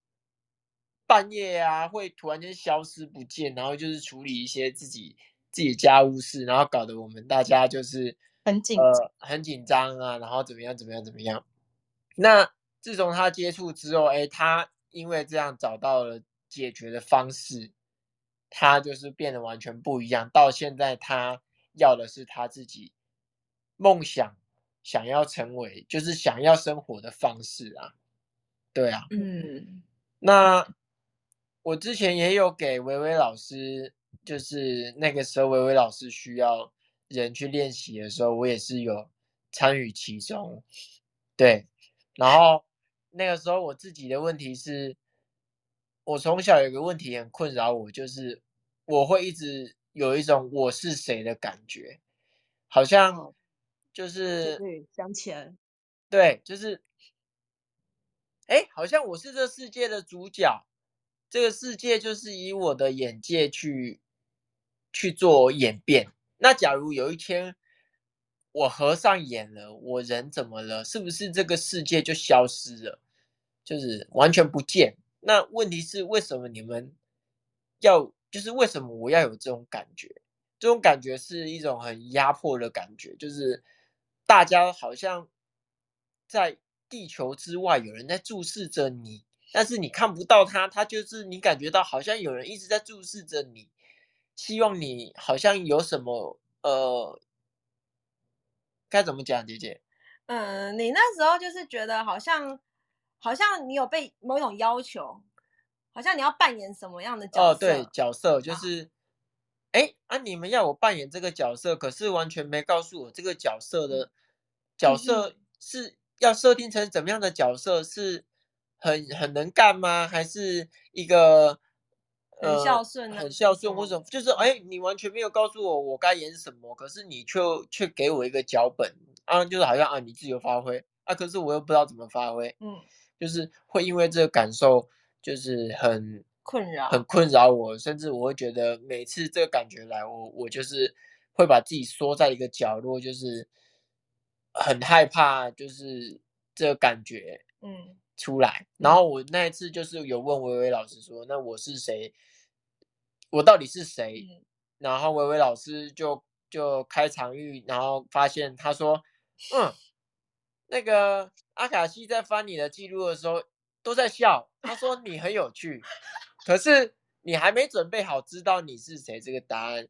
半夜啊会突然间消失不见，然后就是处理一些自己。自己家务事，然后搞得我们大家就是很紧呃很紧张啊，然后怎么样怎么样怎么样。那自从他接触之后，哎，他因为这样找到了解决的方式，他就是变得完全不一样。到现在，他要的是他自己梦想想要成为，就是想要生活的方式啊。对啊，嗯，那我之前也有给维维老师。就是那个时候，维维老师需要人去练习的时候，我也是有参与其中。对，然后那个时候我自己的问题是，我从小有个问题很困扰我，就是我会一直有一种我是谁的感觉，好像就是对，想起来，对，就是，哎，好像我是这世界的主角。这个世界就是以我的眼界去去做演变。那假如有一天我合上眼了，我人怎么了？是不是这个世界就消失了？就是完全不见？那问题是为什么你们要？就是为什么我要有这种感觉？这种感觉是一种很压迫的感觉，就是大家好像在地球之外有人在注视着你，但是你看不到他，他就是你感觉到好像有人一直在注视着你，希望你好像有什么呃，该怎么讲，姐姐？嗯，你那时候就是觉得好像好像你有被某种要求。好像你要扮演什么样的角色？哦，对，角色就是，哎啊，啊，你们要我扮演这个角色，可是完全没告诉我这个角色的角色是要设定成怎么样的角色？是很很能干吗？还是一个很孝顺、啊、很孝顺，或者就是哎，你完全没有告诉我我该演什么，可是你却却给我一个脚本啊，就是好像啊，你自由发挥啊，可是我又不知道怎么发挥，嗯，就是会因为这个感受。就是很困扰，很困扰我，甚至我会觉得每次这个感觉来，我我就是会把自己缩在一个角落，就是很害怕，就是这个感觉，嗯，出来。然后我那一次就是有问薇薇老师说：“那我是谁？我到底是谁？”嗯、然后薇薇老师就就开场域，然后发现他说：“嗯，那个阿卡西在翻你的记录的时候。”都在笑，他说你很有趣，可是你还没准备好知道你是谁这个答案。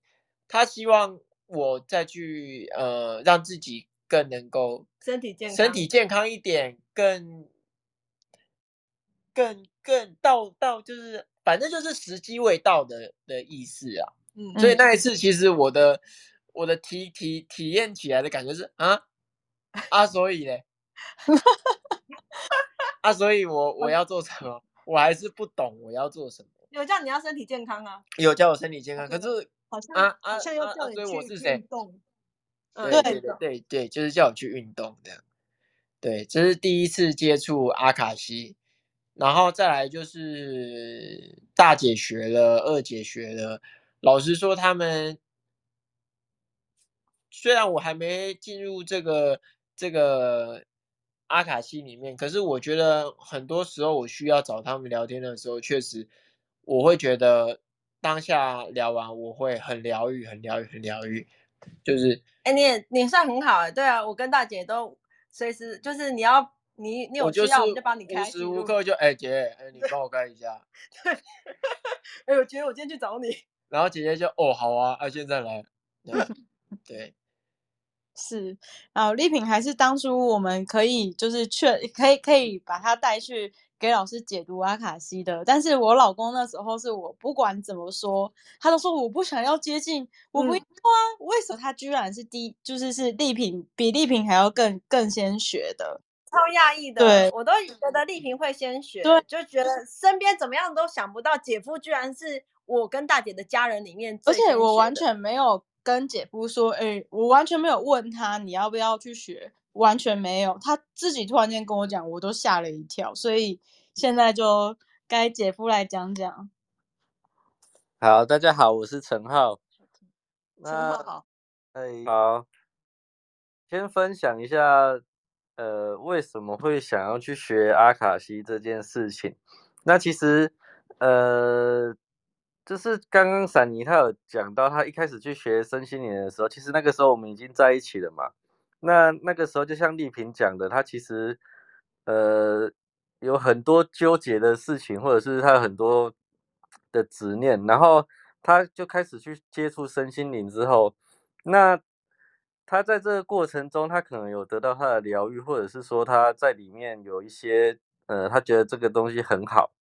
他希望我再去呃，让自己更能够身体健康，身体健康一点，更更更到到就是反正就是时机未到的的意思啊。嗯，所以那一次其实我的我的体体体验起来的感觉是啊啊，所以嘞。啊，所以我我要做什么？我还是不懂我要做什么。有叫你要身体健康啊？有叫我身体健康，可是好像啊啊，好像要叫你去运动。对对对对对，就是叫我去运动这样。对，这是第一次接触阿卡西，然后再来就是大姐学了，二姐学了。老实说，他们虽然我还没进入这个这个。阿卡西里面，可是我觉得很多时候我需要找他们聊天的时候，确实我会觉得当下聊完我会很疗愈，很疗愈，很疗愈。就是，哎、你也你算很好哎，对啊，我跟大姐都随时就是你要你你有需要我就帮你开，无时无刻就哎、欸、姐，哎、欸、你帮我开一下。对，哎我觉得我今天去找你，然后姐姐就哦好啊，啊现在来，对。对是，然后丽萍还是当初我们可以就是去，可以可以把她带去给老师解读阿卡西的。但是我老公那时候是我不管怎么说，他都说我不想要接近，我不要啊。嗯、为什么他居然是第就是是丽萍比丽萍还要更更先学的？超讶异的，对，我都觉得丽萍会先学，对，就觉得身边怎么样都想不到姐夫居然是我跟大姐的家人里面，而且我完全没有。跟姐夫说，哎、欸，我完全没有问他你要不要去学，完全没有，他自己突然间跟我讲，我都吓了一跳，所以现在就该姐夫来讲讲。好，大家好，我是陈浩。陈浩好。哎，好。先分享一下，呃，为什么会想要去学阿卡西这件事情？那其实，呃。就是刚刚闪妮她有讲到，她一开始去学身心灵的时候，其实那个时候我们已经在一起了嘛。那那个时候就像丽萍讲的，她其实呃有很多纠结的事情，或者是她有很多的执念，然后她就开始去接触身心灵之后，那他在这个过程中，他可能有得到他的疗愈，或者是说他在里面有一些呃，他觉得这个东西很好，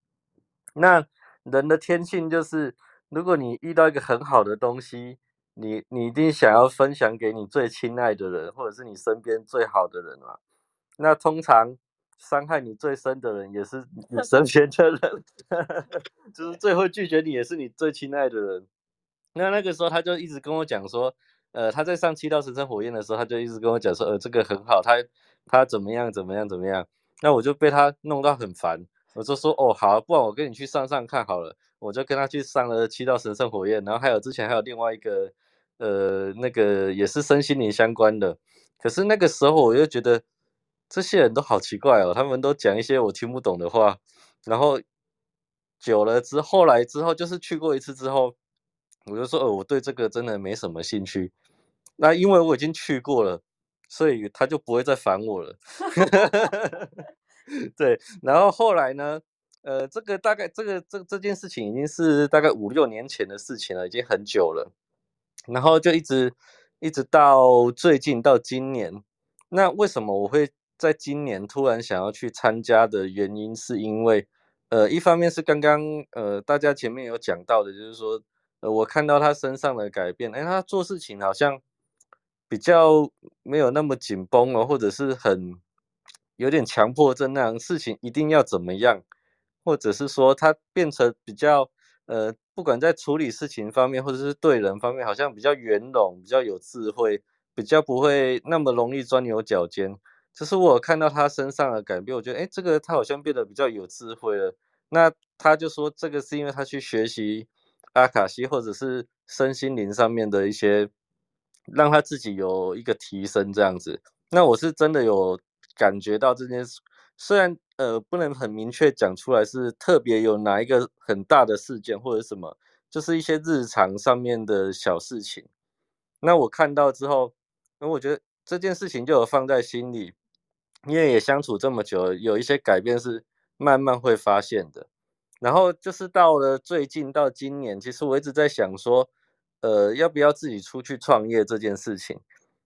那。人的天性就是，如果你遇到一个很好的东西，你你一定想要分享给你最亲爱的人，或者是你身边最好的人嘛。那通常伤害你最深的人，也是你身边的人，就是最后拒绝你，也是你最亲爱的人。那那个时候，他就一直跟我讲说，呃，他在上七道神圣火焰的时候，他就一直跟我讲说，呃，这个很好，他他怎么样怎么样怎么样。那我就被他弄到很烦。我就说哦好，不然我跟你去上上看好了，我就跟他去上了七道神圣火焰，然后还有之前还有另外一个呃那个也是身心灵相关的，可是那个时候我又觉得这些人都好奇怪哦，他们都讲一些我听不懂的话，然后久了之后来之后就是去过一次之后，我就说哦我对这个真的没什么兴趣，那因为我已经去过了，所以他就不会再烦我了。对，然后后来呢？呃，这个大概这个这这件事情已经是大概五六年前的事情了，已经很久了。然后就一直一直到最近到今年。那为什么我会在今年突然想要去参加的原因，是因为呃，一方面是刚刚呃大家前面有讲到的，就是说呃我看到他身上的改变，哎，他做事情好像比较没有那么紧绷了，或者是很。有点强迫症那样，事情一定要怎么样，或者是说他变成比较呃，不管在处理事情方面，或者是对人方面，好像比较圆融，比较有智慧，比较不会那么容易钻牛角尖。就是我看到他身上的改变，我觉得诶，这个他好像变得比较有智慧了。那他就说这个是因为他去学习阿卡西，或者是身心灵上面的一些，让他自己有一个提升这样子。那我是真的有。感觉到这件事，虽然呃不能很明确讲出来是特别有哪一个很大的事件或者什么，就是一些日常上面的小事情。那我看到之后，那我觉得这件事情就有放在心里，因为也相处这么久，有一些改变是慢慢会发现的。然后就是到了最近到今年，其实我一直在想说，呃，要不要自己出去创业这件事情。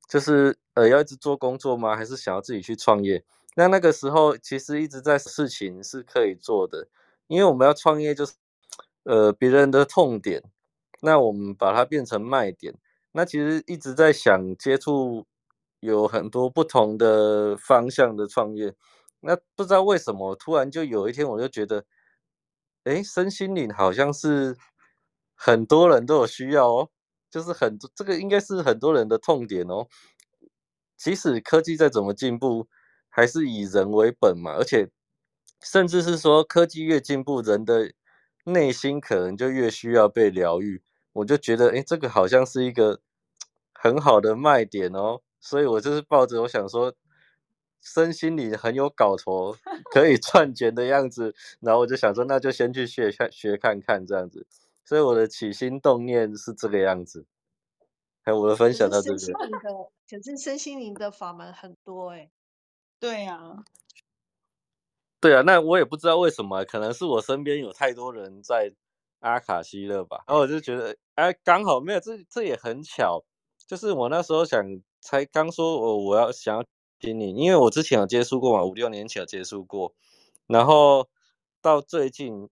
就是呃，要一直做工作吗？还是想要自己去创业？那那个时候其实一直在事情是可以做的，因为我们要创业就是呃别人的痛点，那我们把它变成卖点。那其实一直在想接触有很多不同的方向的创业。那不知道为什么突然就有一天我就觉得，哎，身心灵好像是很多人都有需要哦。就是很多，这个应该是很多人的痛点哦。即使科技再怎么进步，还是以人为本嘛。而且，甚至是说科技越进步，人的内心可能就越需要被疗愈。我就觉得，哎，这个好像是一个很好的卖点哦。所以我就是抱着我想说，身心灵很有搞头，可以赚钱的样子。然后我就想说，那就先去学看学看看这样子。所以我的起心动念是这个样子，还有我的分享到这个。可是身心灵的法门很多哎、欸。对啊，对啊，那我也不知道为什么，可能是我身边有太多人在阿卡西了吧。然后我就觉得，哎，刚好没有，这这也很巧，就是我那时候想，才刚说我我要想要因为我之前有接触过嘛，五六年前有接触过，然后到最近。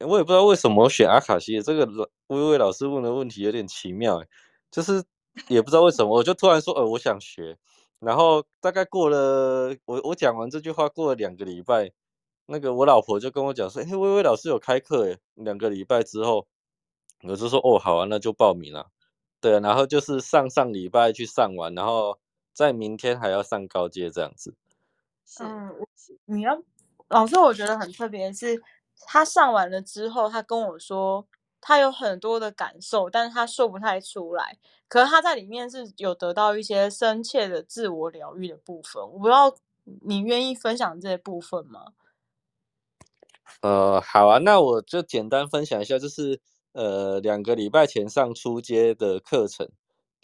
我也不知道为什么我选阿卡西，这个微微老师问的问题有点奇妙，就是也不知道为什么，我就突然说，呃，我想学，然后大概过了，我我讲完这句话过了两个礼拜，那个我老婆就跟我讲说，哎，微微老师有开课，哎，两个礼拜之后，我就说，哦，好啊，那就报名了，对，然后就是上上礼拜去上完，然后在明天还要上高阶这样子。嗯，你要老师，我觉得很特别是。他上完了之后，他跟我说他有很多的感受，但是他说不太出来。可是他在里面是有得到一些深切的自我疗愈的部分。我不知道你愿意分享这些部分吗？呃，好啊，那我就简单分享一下，就是呃两个礼拜前上初阶的课程。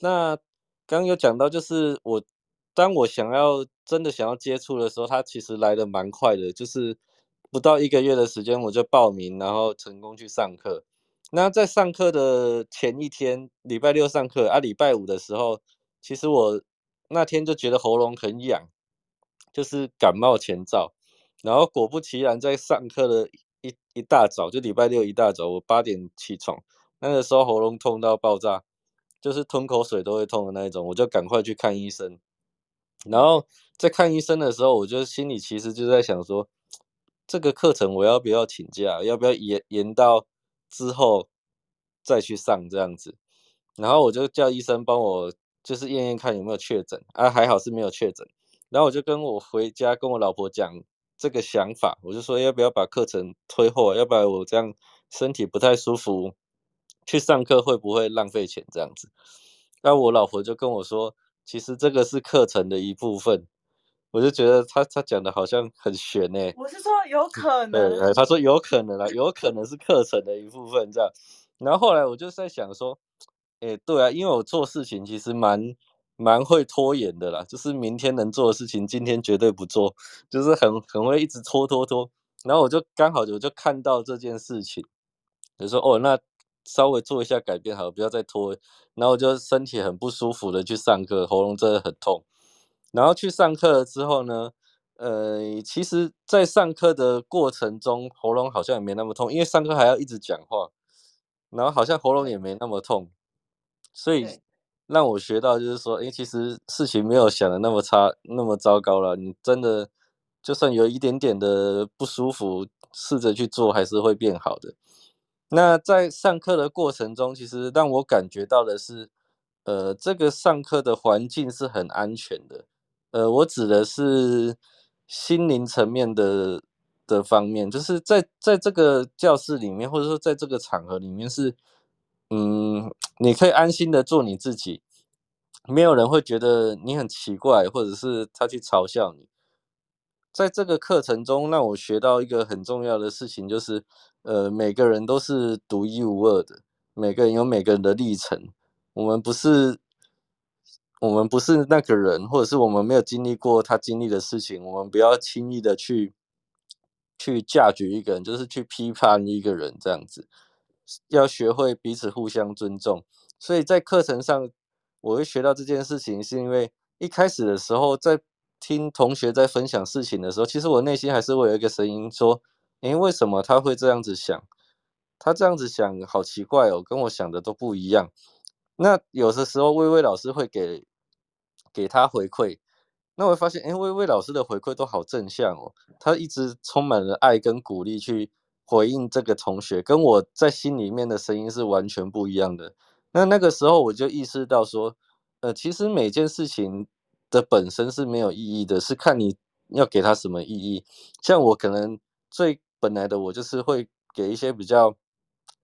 那刚有讲到，就是我当我想要真的想要接触的时候，他其实来得蛮快的，就是。不到一个月的时间，我就报名，然后成功去上课。那在上课的前一天，礼拜六上课啊，礼拜五的时候，其实我那天就觉得喉咙很痒，就是感冒前兆。然后果不其然，在上课的一一大早，就礼拜六一大早，我八点起床，那个时候喉咙痛到爆炸，就是吞口水都会痛的那一种，我就赶快去看医生。然后在看医生的时候，我就心里其实就在想说。这个课程我要不要请假？要不要延延到之后再去上这样子？然后我就叫医生帮我就是验验看有没有确诊啊，还好是没有确诊。然后我就跟我回家跟我老婆讲这个想法，我就说要不要把课程推后，要不然我这样身体不太舒服，去上课会不会浪费钱这样子？那我老婆就跟我说，其实这个是课程的一部分。我就觉得他他讲的好像很悬呢、欸。我是说有可能，对，他说有可能啊，有可能是课程的一部分这样。然后后来我就在想说，诶，对啊，因为我做事情其实蛮蛮会拖延的啦，就是明天能做的事情，今天绝对不做，就是很很会一直拖拖拖。然后我就刚好我就看到这件事情，就说哦，那稍微做一下改变好了，不要再拖。然后我就身体很不舒服的去上课，喉咙真的很痛。然后去上课了之后呢，呃，其实，在上课的过程中，喉咙好像也没那么痛，因为上课还要一直讲话，然后好像喉咙也没那么痛，所以让我学到就是说，诶，其实事情没有想的那么差，那么糟糕了。你真的就算有一点点的不舒服，试着去做，还是会变好的。那在上课的过程中，其实让我感觉到的是，呃，这个上课的环境是很安全的。呃，我指的是心灵层面的的方面，就是在在这个教室里面，或者说在这个场合里面是，嗯，你可以安心的做你自己，没有人会觉得你很奇怪，或者是他去嘲笑你。在这个课程中，让我学到一个很重要的事情，就是，呃，每个人都是独一无二的，每个人有每个人的历程，我们不是。我们不是那个人，或者是我们没有经历过他经历的事情，我们不要轻易的去去嫁绝一个人，就是去批判一个人这样子。要学会彼此互相尊重。所以在课程上，我会学到这件事情，是因为一开始的时候，在听同学在分享事情的时候，其实我内心还是会有一个声音说：“诶，为什么他会这样子想？他这样子想好奇怪哦，跟我想的都不一样。”那有的时候，薇薇老师会给。给他回馈，那我发现，哎，薇薇老师的回馈都好正向哦，他一直充满了爱跟鼓励去回应这个同学，跟我在心里面的声音是完全不一样的。那那个时候我就意识到说，呃，其实每件事情的本身是没有意义的，是看你要给他什么意义。像我可能最本来的我就是会给一些比较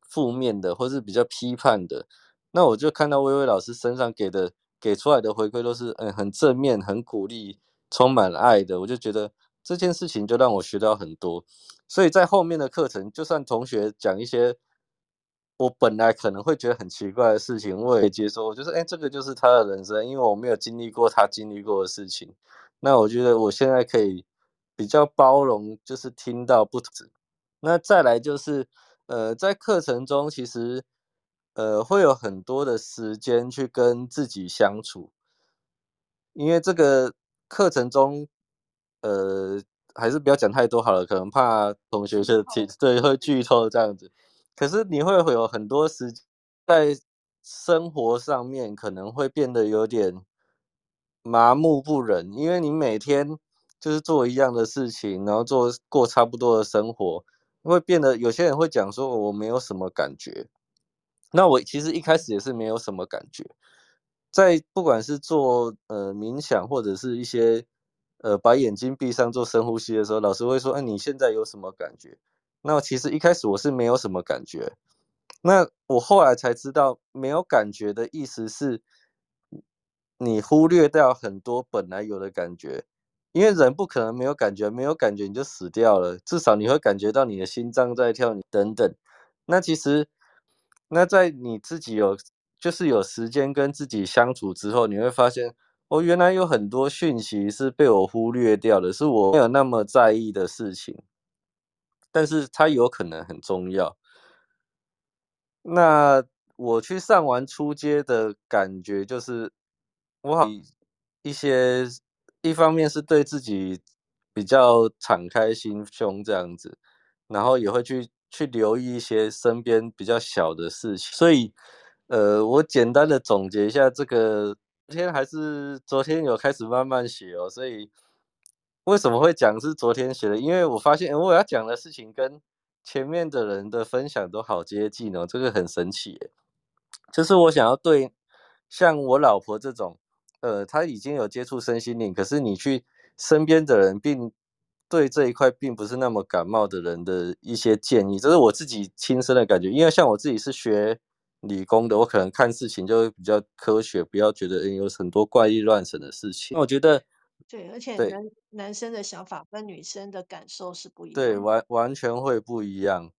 负面的，或是比较批判的，那我就看到薇薇老师身上给的。给出来的回馈都是嗯很正面、很鼓励、充满爱的，我就觉得这件事情就让我学到很多。所以在后面的课程，就算同学讲一些我本来可能会觉得很奇怪的事情，我也接受。我就是哎，这个就是他的人生，因为我没有经历过他经历过的事情。那我觉得我现在可以比较包容，就是听到不止。那再来就是呃，在课程中其实。呃，会有很多的时间去跟自己相处，因为这个课程中，呃，还是不要讲太多好了，可能怕同学就听，对，会剧透这样子。可是你会有很多时间在生活上面，可能会变得有点麻木不仁，因为你每天就是做一样的事情，然后做过差不多的生活，会变得有些人会讲说，我没有什么感觉。那我其实一开始也是没有什么感觉，在不管是做呃冥想或者是一些呃把眼睛闭上做深呼吸的时候，老师会说：“哎，你现在有什么感觉？”那其实一开始我是没有什么感觉，那我后来才知道，没有感觉的意思是，你忽略掉很多本来有的感觉，因为人不可能没有感觉，没有感觉你就死掉了，至少你会感觉到你的心脏在跳，你等等。那其实。那在你自己有就是有时间跟自己相处之后，你会发现，哦，原来有很多讯息是被我忽略掉的，是我没有那么在意的事情，但是它有可能很重要。那我去上完初阶的感觉就是，我好一些，一方面是对自己比较敞开心胸这样子，然后也会去。去留意一些身边比较小的事情，所以，呃，我简单的总结一下，这个昨天还是昨天有开始慢慢写哦，所以为什么会讲是昨天写的？因为我发现我要讲的事情跟前面的人的分享都好接近哦，这个很神奇耶。就是我想要对像我老婆这种，呃，她已经有接触身心灵，可是你去身边的人并对这一块并不是那么感冒的人的一些建议，这是我自己亲身的感觉。因为像我自己是学理工的，我可能看事情就会比较科学，不要觉得有很多怪异乱神的事情。我觉得，对，而且男男生的想法跟女生的感受是不一样，对，完完全会不一样。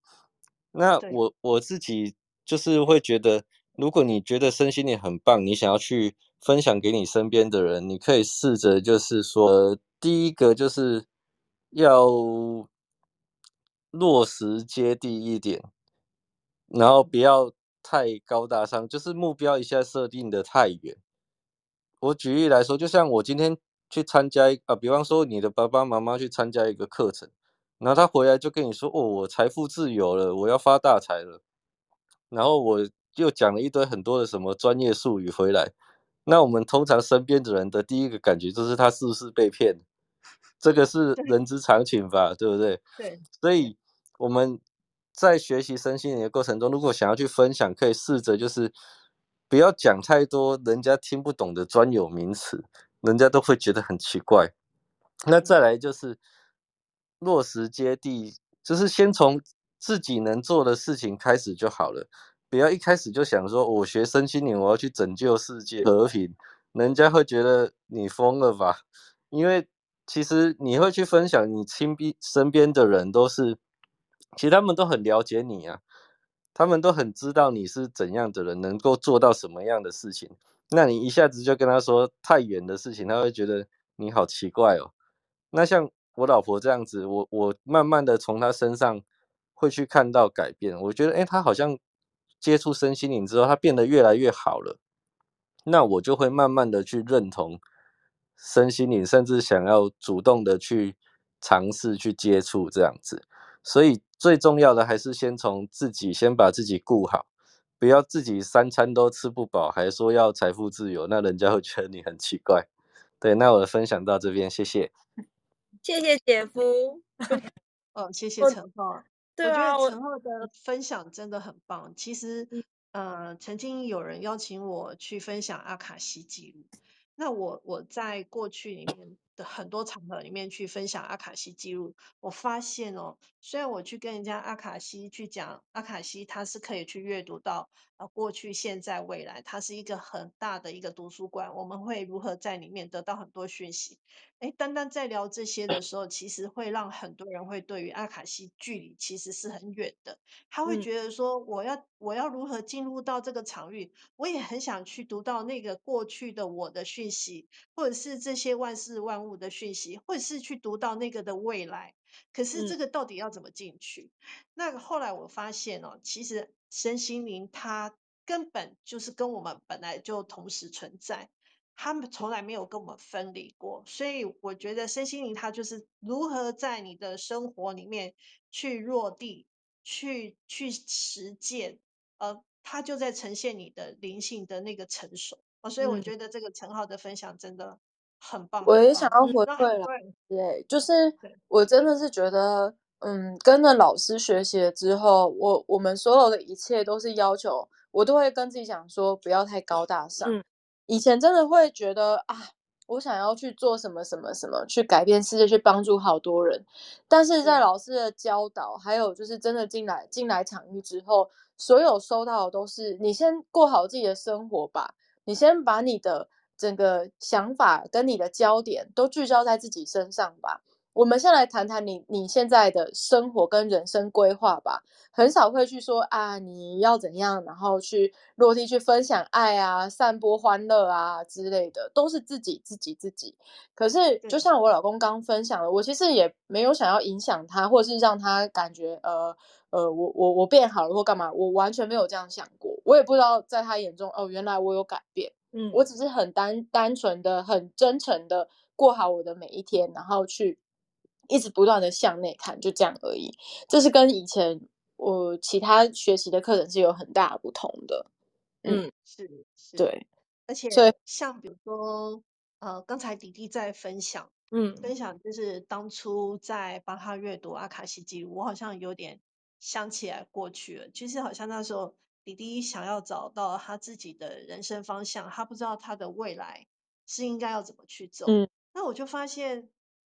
那我我自己就是会觉得，如果你觉得身心灵很棒，你想要去分享给你身边的人，你可以试着就是说，呃，第一个就是。要落实接地一点，然后不要太高大上，就是目标一下设定的太远。我举例来说，就像我今天去参加一啊，比方说你的爸爸妈妈去参加一个课程，然后他回来就跟你说：“哦，我财富自由了，我要发大财了。”然后我又讲了一堆很多的什么专业术语回来，那我们通常身边的人的第一个感觉就是他是不是被骗？这个是人之常情吧，对，对不对？对。所以我们在学习身心灵的过程中，如果想要去分享，可以试着就是不要讲太多人家听不懂的专有名词，人家都会觉得很奇怪。那再来就是落实接地，就是先从自己能做的事情开始就好了，不要一开始就想说我学身心灵，我要去拯救世界和平，人家会觉得你疯了吧？因为其实你会去分享，你亲边身边的人都是，其实他们都很了解你啊，他们都很知道你是怎样的人，能够做到什么样的事情。那你一下子就跟他说太远的事情，他会觉得你好奇怪哦。那像我老婆这样子，我我慢慢的从她身上会去看到改变，我觉得诶，她好像接触身心灵之后，她变得越来越好了。那我就会慢慢的去认同。身心灵，甚至想要主动的去尝试去接触这样子，所以最重要的还是先从自己先把自己顾好，不要自己三餐都吃不饱，还说要财富自由，那人家会觉得你很奇怪。对，那我的分享到这边，谢谢。谢谢姐夫。哦，谢谢陈浩。对啊，我觉得陈浩的分享真的很棒。其实，呃，曾经有人邀请我去分享阿卡西记录。那我我在过去里面的很多场合里面去分享阿卡西记录，我发现哦，虽然我去跟人家阿卡西去讲阿卡西，它是可以去阅读到呃过去、现在、未来，它是一个很大的一个图书馆，我们会如何在里面得到很多讯息。哎，单单在聊这些的时候，其实会让很多人会对于阿卡西距离其实是很远的。他会觉得说，我要我要如何进入到这个场域？我也很想去读到那个过去的我的讯息，或者是这些万事万物的讯息，或者是去读到那个的未来。可是这个到底要怎么进去？那个后来我发现哦，其实身心灵它根本就是跟我们本来就同时存在。他们从来没有跟我们分离过，所以我觉得身心灵它就是如何在你的生活里面去落地、去去实践，呃，它就在呈现你的灵性的那个成熟。哦，所以我觉得这个陈浩的分享真的很棒。我也想要回馈了，对，就是我真的是觉得，嗯，跟着老师学习了之后，我我们所有的一切都是要求，我都会跟自己讲说，不要太高大上。嗯以前真的会觉得啊，我想要去做什么什么什么，去改变世界，去帮助好多人。但是在老师的教导，还有就是真的进来进来场域之后，所有收到的都是你先过好自己的生活吧，你先把你的整个想法跟你的焦点都聚焦在自己身上吧。我们先来谈谈你你现在的生活跟人生规划吧。很少会去说啊，你要怎样，然后去落地去分享爱啊，散播欢乐啊之类的，都是自己自己自己。可是就像我老公刚分享的，我其实也没有想要影响他，或者是让他感觉呃呃，我我我变好了或干嘛，我完全没有这样想过。我也不知道在他眼中哦，原来我有改变。嗯，我只是很单单纯的、很真诚的过好我的每一天，然后去。一直不断的向内看，就这样而已。这是跟以前我其他学习的课程是有很大的不同的。嗯，是是，对。而且所以，像比如说，呃，刚才迪迪在分享，嗯，分享就是当初在帮他阅读阿卡西记录，我好像有点想起来过去了。其实好像那时候弟弟想要找到他自己的人生方向，他不知道他的未来是应该要怎么去走。嗯，那我就发现，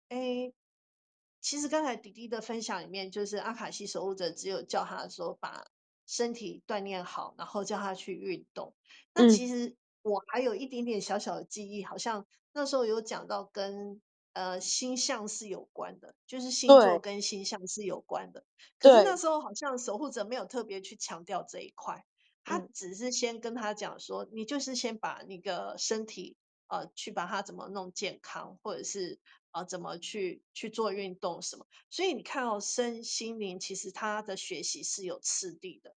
哎。其实刚才迪迪的分享里面，就是阿卡西守护者只有叫他说把身体锻炼好，然后叫他去运动。那其实我还有一点点小小的记忆，好像那时候有讲到跟呃星象是有关的，就是星座跟星象是有关的。可是那时候好像守护者没有特别去强调这一块，他只是先跟他讲说，你就是先把那个身体。呃，去把它怎么弄健康，或者是呃，怎么去去做运动什么？所以你看到、哦、身心灵其实他的学习是有次第的。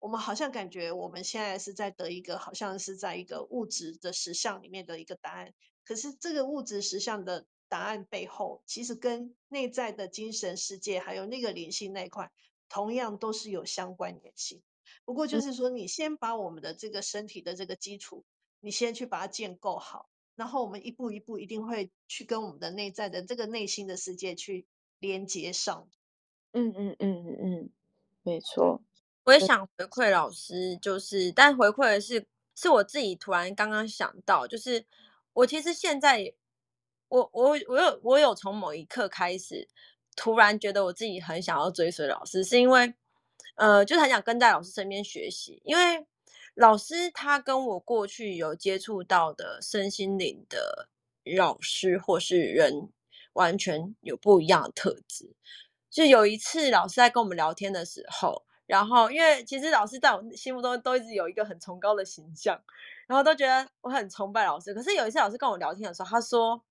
我们好像感觉我们现在是在得一个，好像是在一个物质的实相里面的一个答案。可是这个物质实相的答案背后，其实跟内在的精神世界还有那个灵性那一块，同样都是有相关联性。不过就是说，你先把我们的这个身体的这个基础，你先去把它建构好。然后我们一步一步一定会去跟我们的内在的这个内心的世界去连接上。嗯嗯嗯嗯嗯，没错。我也想回馈老师，就是，但回馈的是是我自己突然刚刚想到，就是我其实现在，我我我有我有从某一刻开始，突然觉得我自己很想要追随老师，是因为，呃，就是很想跟在老师身边学习，因为。老师他跟我过去有接触到的身心灵的老师或是人，完全有不一样的特质。就有一次老师在跟我们聊天的时候，然后因为其实老师在我心目中都一直有一个很崇高的形象，然后都觉得我很崇拜老师。可是有一次老师跟我聊天的时候，他说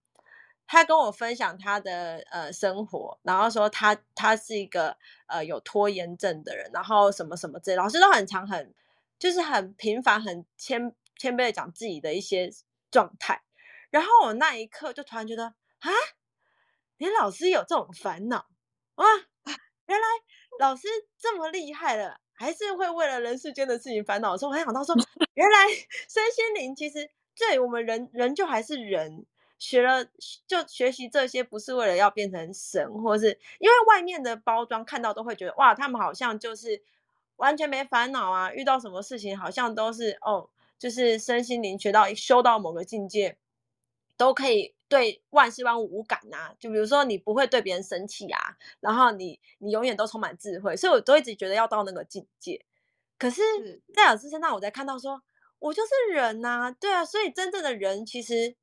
他跟我分享他的呃生活，然后说他他是一个呃有拖延症的人，然后什么什么之类，老师都很常很。就是很平凡、很谦谦卑的讲自己的一些状态，然后我那一刻就突然觉得啊，连老师有这种烦恼哇！原来老师这么厉害了，还是会为了人世间的事情烦恼的时候，我还想到说，原来 身心灵其实对我们人人就还是人，学了就学习这些，不是为了要变成神，或是因为外面的包装看到都会觉得哇，他们好像就是。完全没烦恼啊！遇到什么事情好像都是哦，就是身心灵学到修到某个境界，都可以对万事万物无感呐、啊。就比如说你不会对别人生气啊，然后你你永远都充满智慧，所以我都一直觉得要到那个境界。可是，在老师身上，我才看到说，我就是人呐、啊，对啊，所以真正的人其实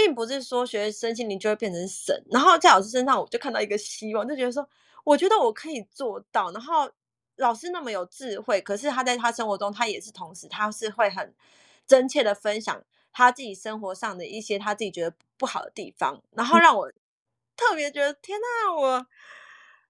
并不是说学身心灵就会变成神。然后在老师身上，我就看到一个希望，就觉得说，我觉得我可以做到，然后。老师那么有智慧，可是他在他生活中，他也是同时，他是会很真切的分享他自己生活上的一些他自己觉得不好的地方，然后让我特别觉得天哪，我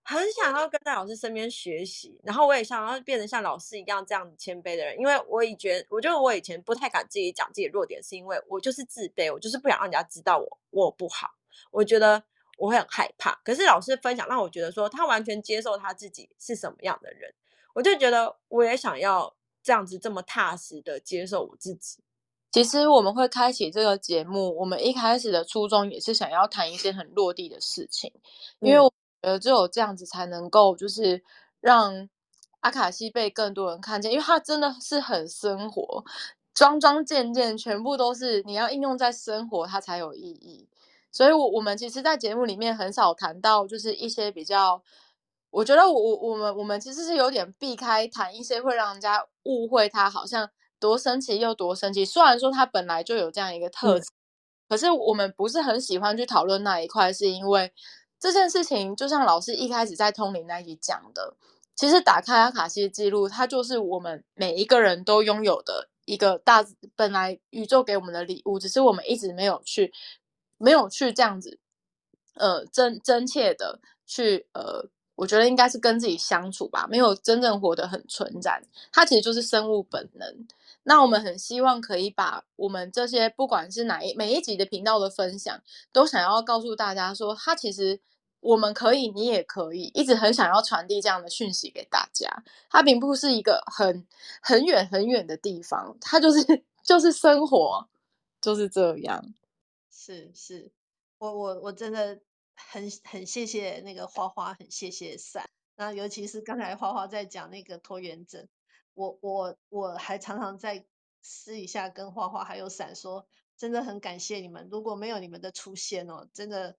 很想要跟在老师身边学习，然后我也想要变成像老师一样这样谦卑的人，因为我以前我觉得我以前不太敢自己讲自己的弱点，是因为我就是自卑，我就是不想让人家知道我我不好，我觉得。我会很害怕，可是老师分享让我觉得说他完全接受他自己是什么样的人，我就觉得我也想要这样子这么踏实的接受我自己。其实我们会开启这个节目，我们一开始的初衷也是想要谈一些很落地的事情，因为我觉得只有这样子才能够就是让阿卡西被更多人看见，因为它真的是很生活，桩桩件件全部都是你要应用在生活，它才有意义。所以，我我们其实，在节目里面很少谈到，就是一些比较，我觉得我我我们我们其实是有点避开谈一些会让人家误会他好像多神奇又多神奇。虽然说他本来就有这样一个特质，嗯，可是我们不是很喜欢去讨论那一块，是因为这件事情就像老师一开始在通灵那一集讲的，其实打开阿卡西记录，它就是我们每一个人都拥有的一个大本来宇宙给我们的礼物，只是我们一直没有去。没有去这样子，呃，真真切的去，呃，我觉得应该是跟自己相处吧，没有真正活得很纯然。它其实就是生物本能。那我们很希望可以把我们这些，不管是哪一每一集的频道的分享，都想要告诉大家说，它其实我们可以，你也可以，一直很想要传递这样的讯息给大家。它并不是一个很很远很远的地方，它就是 就是生活，就是这样。是是，我我我真的很很谢谢那个花花，很谢谢伞。那尤其是刚才花花在讲那个拖延症，我我我还常常在私底下跟花花还有伞说，真的很感谢你们，如果没有你们的出现哦，真的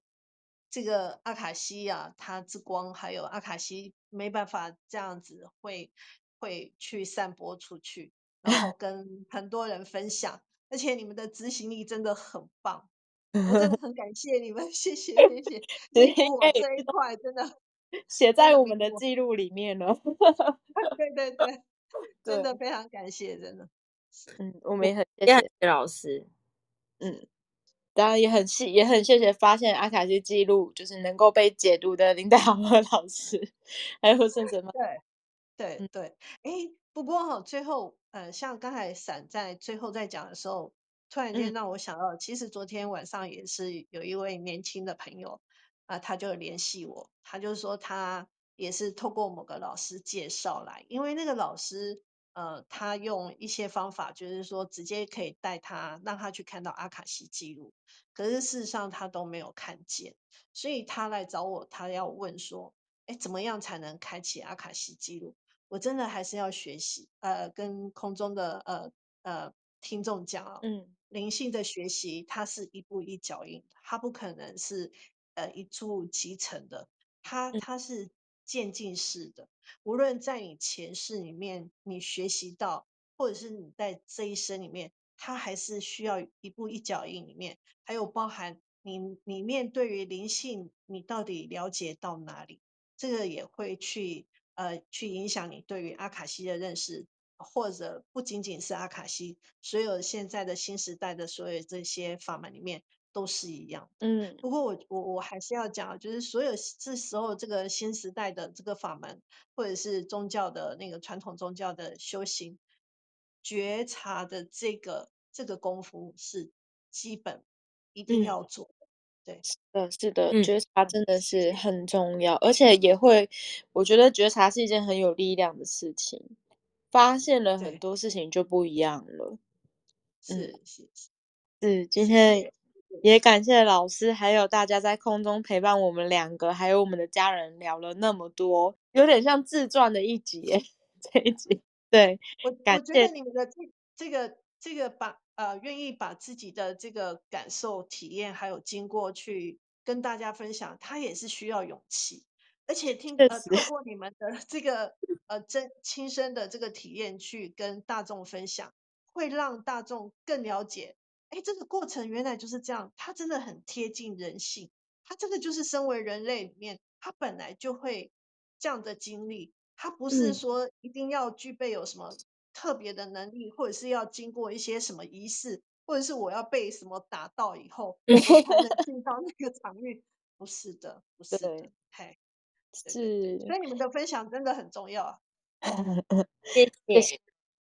这个阿卡西啊，它之光还有阿卡西没办法这样子会会去散播出去，然后 跟很多人分享，而且你们的执行力真的很棒，我真的 很感谢你们，谢 谢谢谢，这一块真的写在我们的记录里面了，对对对，真的非常感谢，真的，嗯，我们也很谢谢老师，嗯。当然也很谢，也很谢谢发现阿卡西记录就是能够被解读的林黛豪和老师，还有圣哲对对对，哎、嗯，不过哈，最后呃，像刚才闪在最后在讲的时候，突然间让我想到，嗯、其实昨天晚上也是有一位年轻的朋友啊、呃，他就联系我，他就说他也是透过某个老师介绍来，因为那个老师。呃，他用一些方法，就是说直接可以带他，让他去看到阿卡西记录，可是事实上他都没有看见，所以他来找我，他要问说，哎，怎么样才能开启阿卡西记录？我真的还是要学习，呃，跟空中的呃呃听众讲啊，嗯，灵性的学习，它是一步一脚印，它不可能是呃一蹴即成的，它它是。渐进式的，无论在你前世里面你学习到，或者是你在这一生里面，它还是需要一步一脚印里面，还有包含你里面对于灵性，你到底了解到哪里，这个也会去呃去影响你对于阿卡西的认识，或者不仅仅是阿卡西，所有现在的新时代的所有这些法门里面。都是一样，嗯，不过我我我还是要讲，就是所有这时候这个新时代的这个法门，或者是宗教的那个传统宗教的修行，觉察的这个这个功夫是基本一定要做的，嗯、对，呃，是的，觉察真的是很重要，嗯、而且也会，我觉得觉察是一件很有力量的事情，发现了很多事情就不一样了，是是是，是今天。也感谢老师，还有大家在空中陪伴我们两个，还有我们的家人聊了那么多，有点像自传的一集耶。这一集，对，我感谢我觉得你们的这这个这个把呃愿意把自己的这个感受、体验还有经过去跟大家分享，他也是需要勇气，而且听呃透过你们的这个呃真亲身的这个体验去跟大众分享，会让大众更了解。哎，这个过程原来就是这样，它真的很贴近人性。它这个就是身为人类里面，它本来就会这样的经历。它不是说一定要具备有什么特别的能力，嗯、或者是要经过一些什么仪式，或者是我要被什么打到以后，我才能进到那个场域。不是的，不是的，嘿，是。所以你们的分享真的很重要啊。谢谢。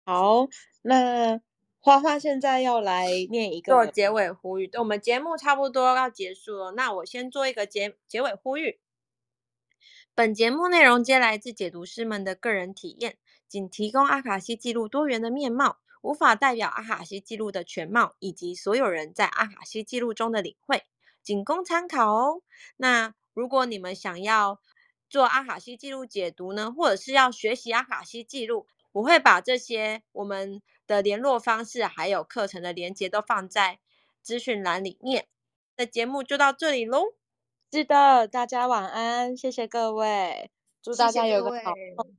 好，那。花花现在要来念一个做结尾呼吁，我们节目差不多要结束了，那我先做一个结结尾呼吁。本节目内容皆来自解读师们的个人体验，仅提供阿卡西记录多元的面貌，无法代表阿卡西记录的全貌以及所有人在阿卡西记录中的领会，仅供参考哦。那如果你们想要做阿卡西记录解读呢，或者是要学习阿卡西记录，我会把这些我们的联络方式还有课程的连接都放在资讯栏里面。那节目就到这里喽。是的，大家晚安，谢谢各位，祝大家有个好梦。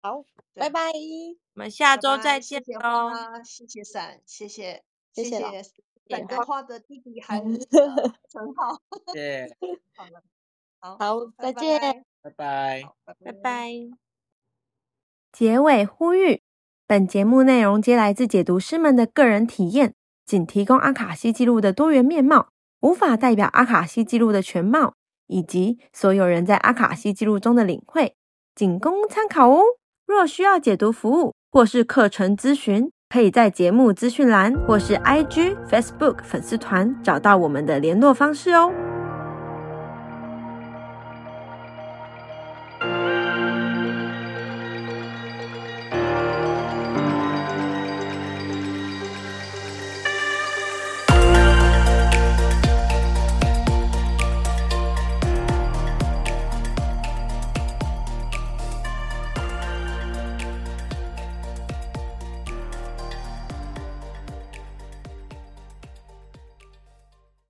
好，拜拜，我们下周再见喽。谢谢伞，谢谢谢谢伞哥花的弟弟 还很好。谢谢。好了，好，好，再见，拜拜，拜拜。结尾呼吁：本节目内容皆来自解读师们的个人体验，仅提供阿卡西记录的多元面貌，无法代表阿卡西记录的全貌，以及所有人在阿卡西记录中的领会，仅供参考哦。若需要解读服务或是课程咨询，可以在节目资讯栏或是 IG、Facebook 粉丝团找到我们的联络方式哦。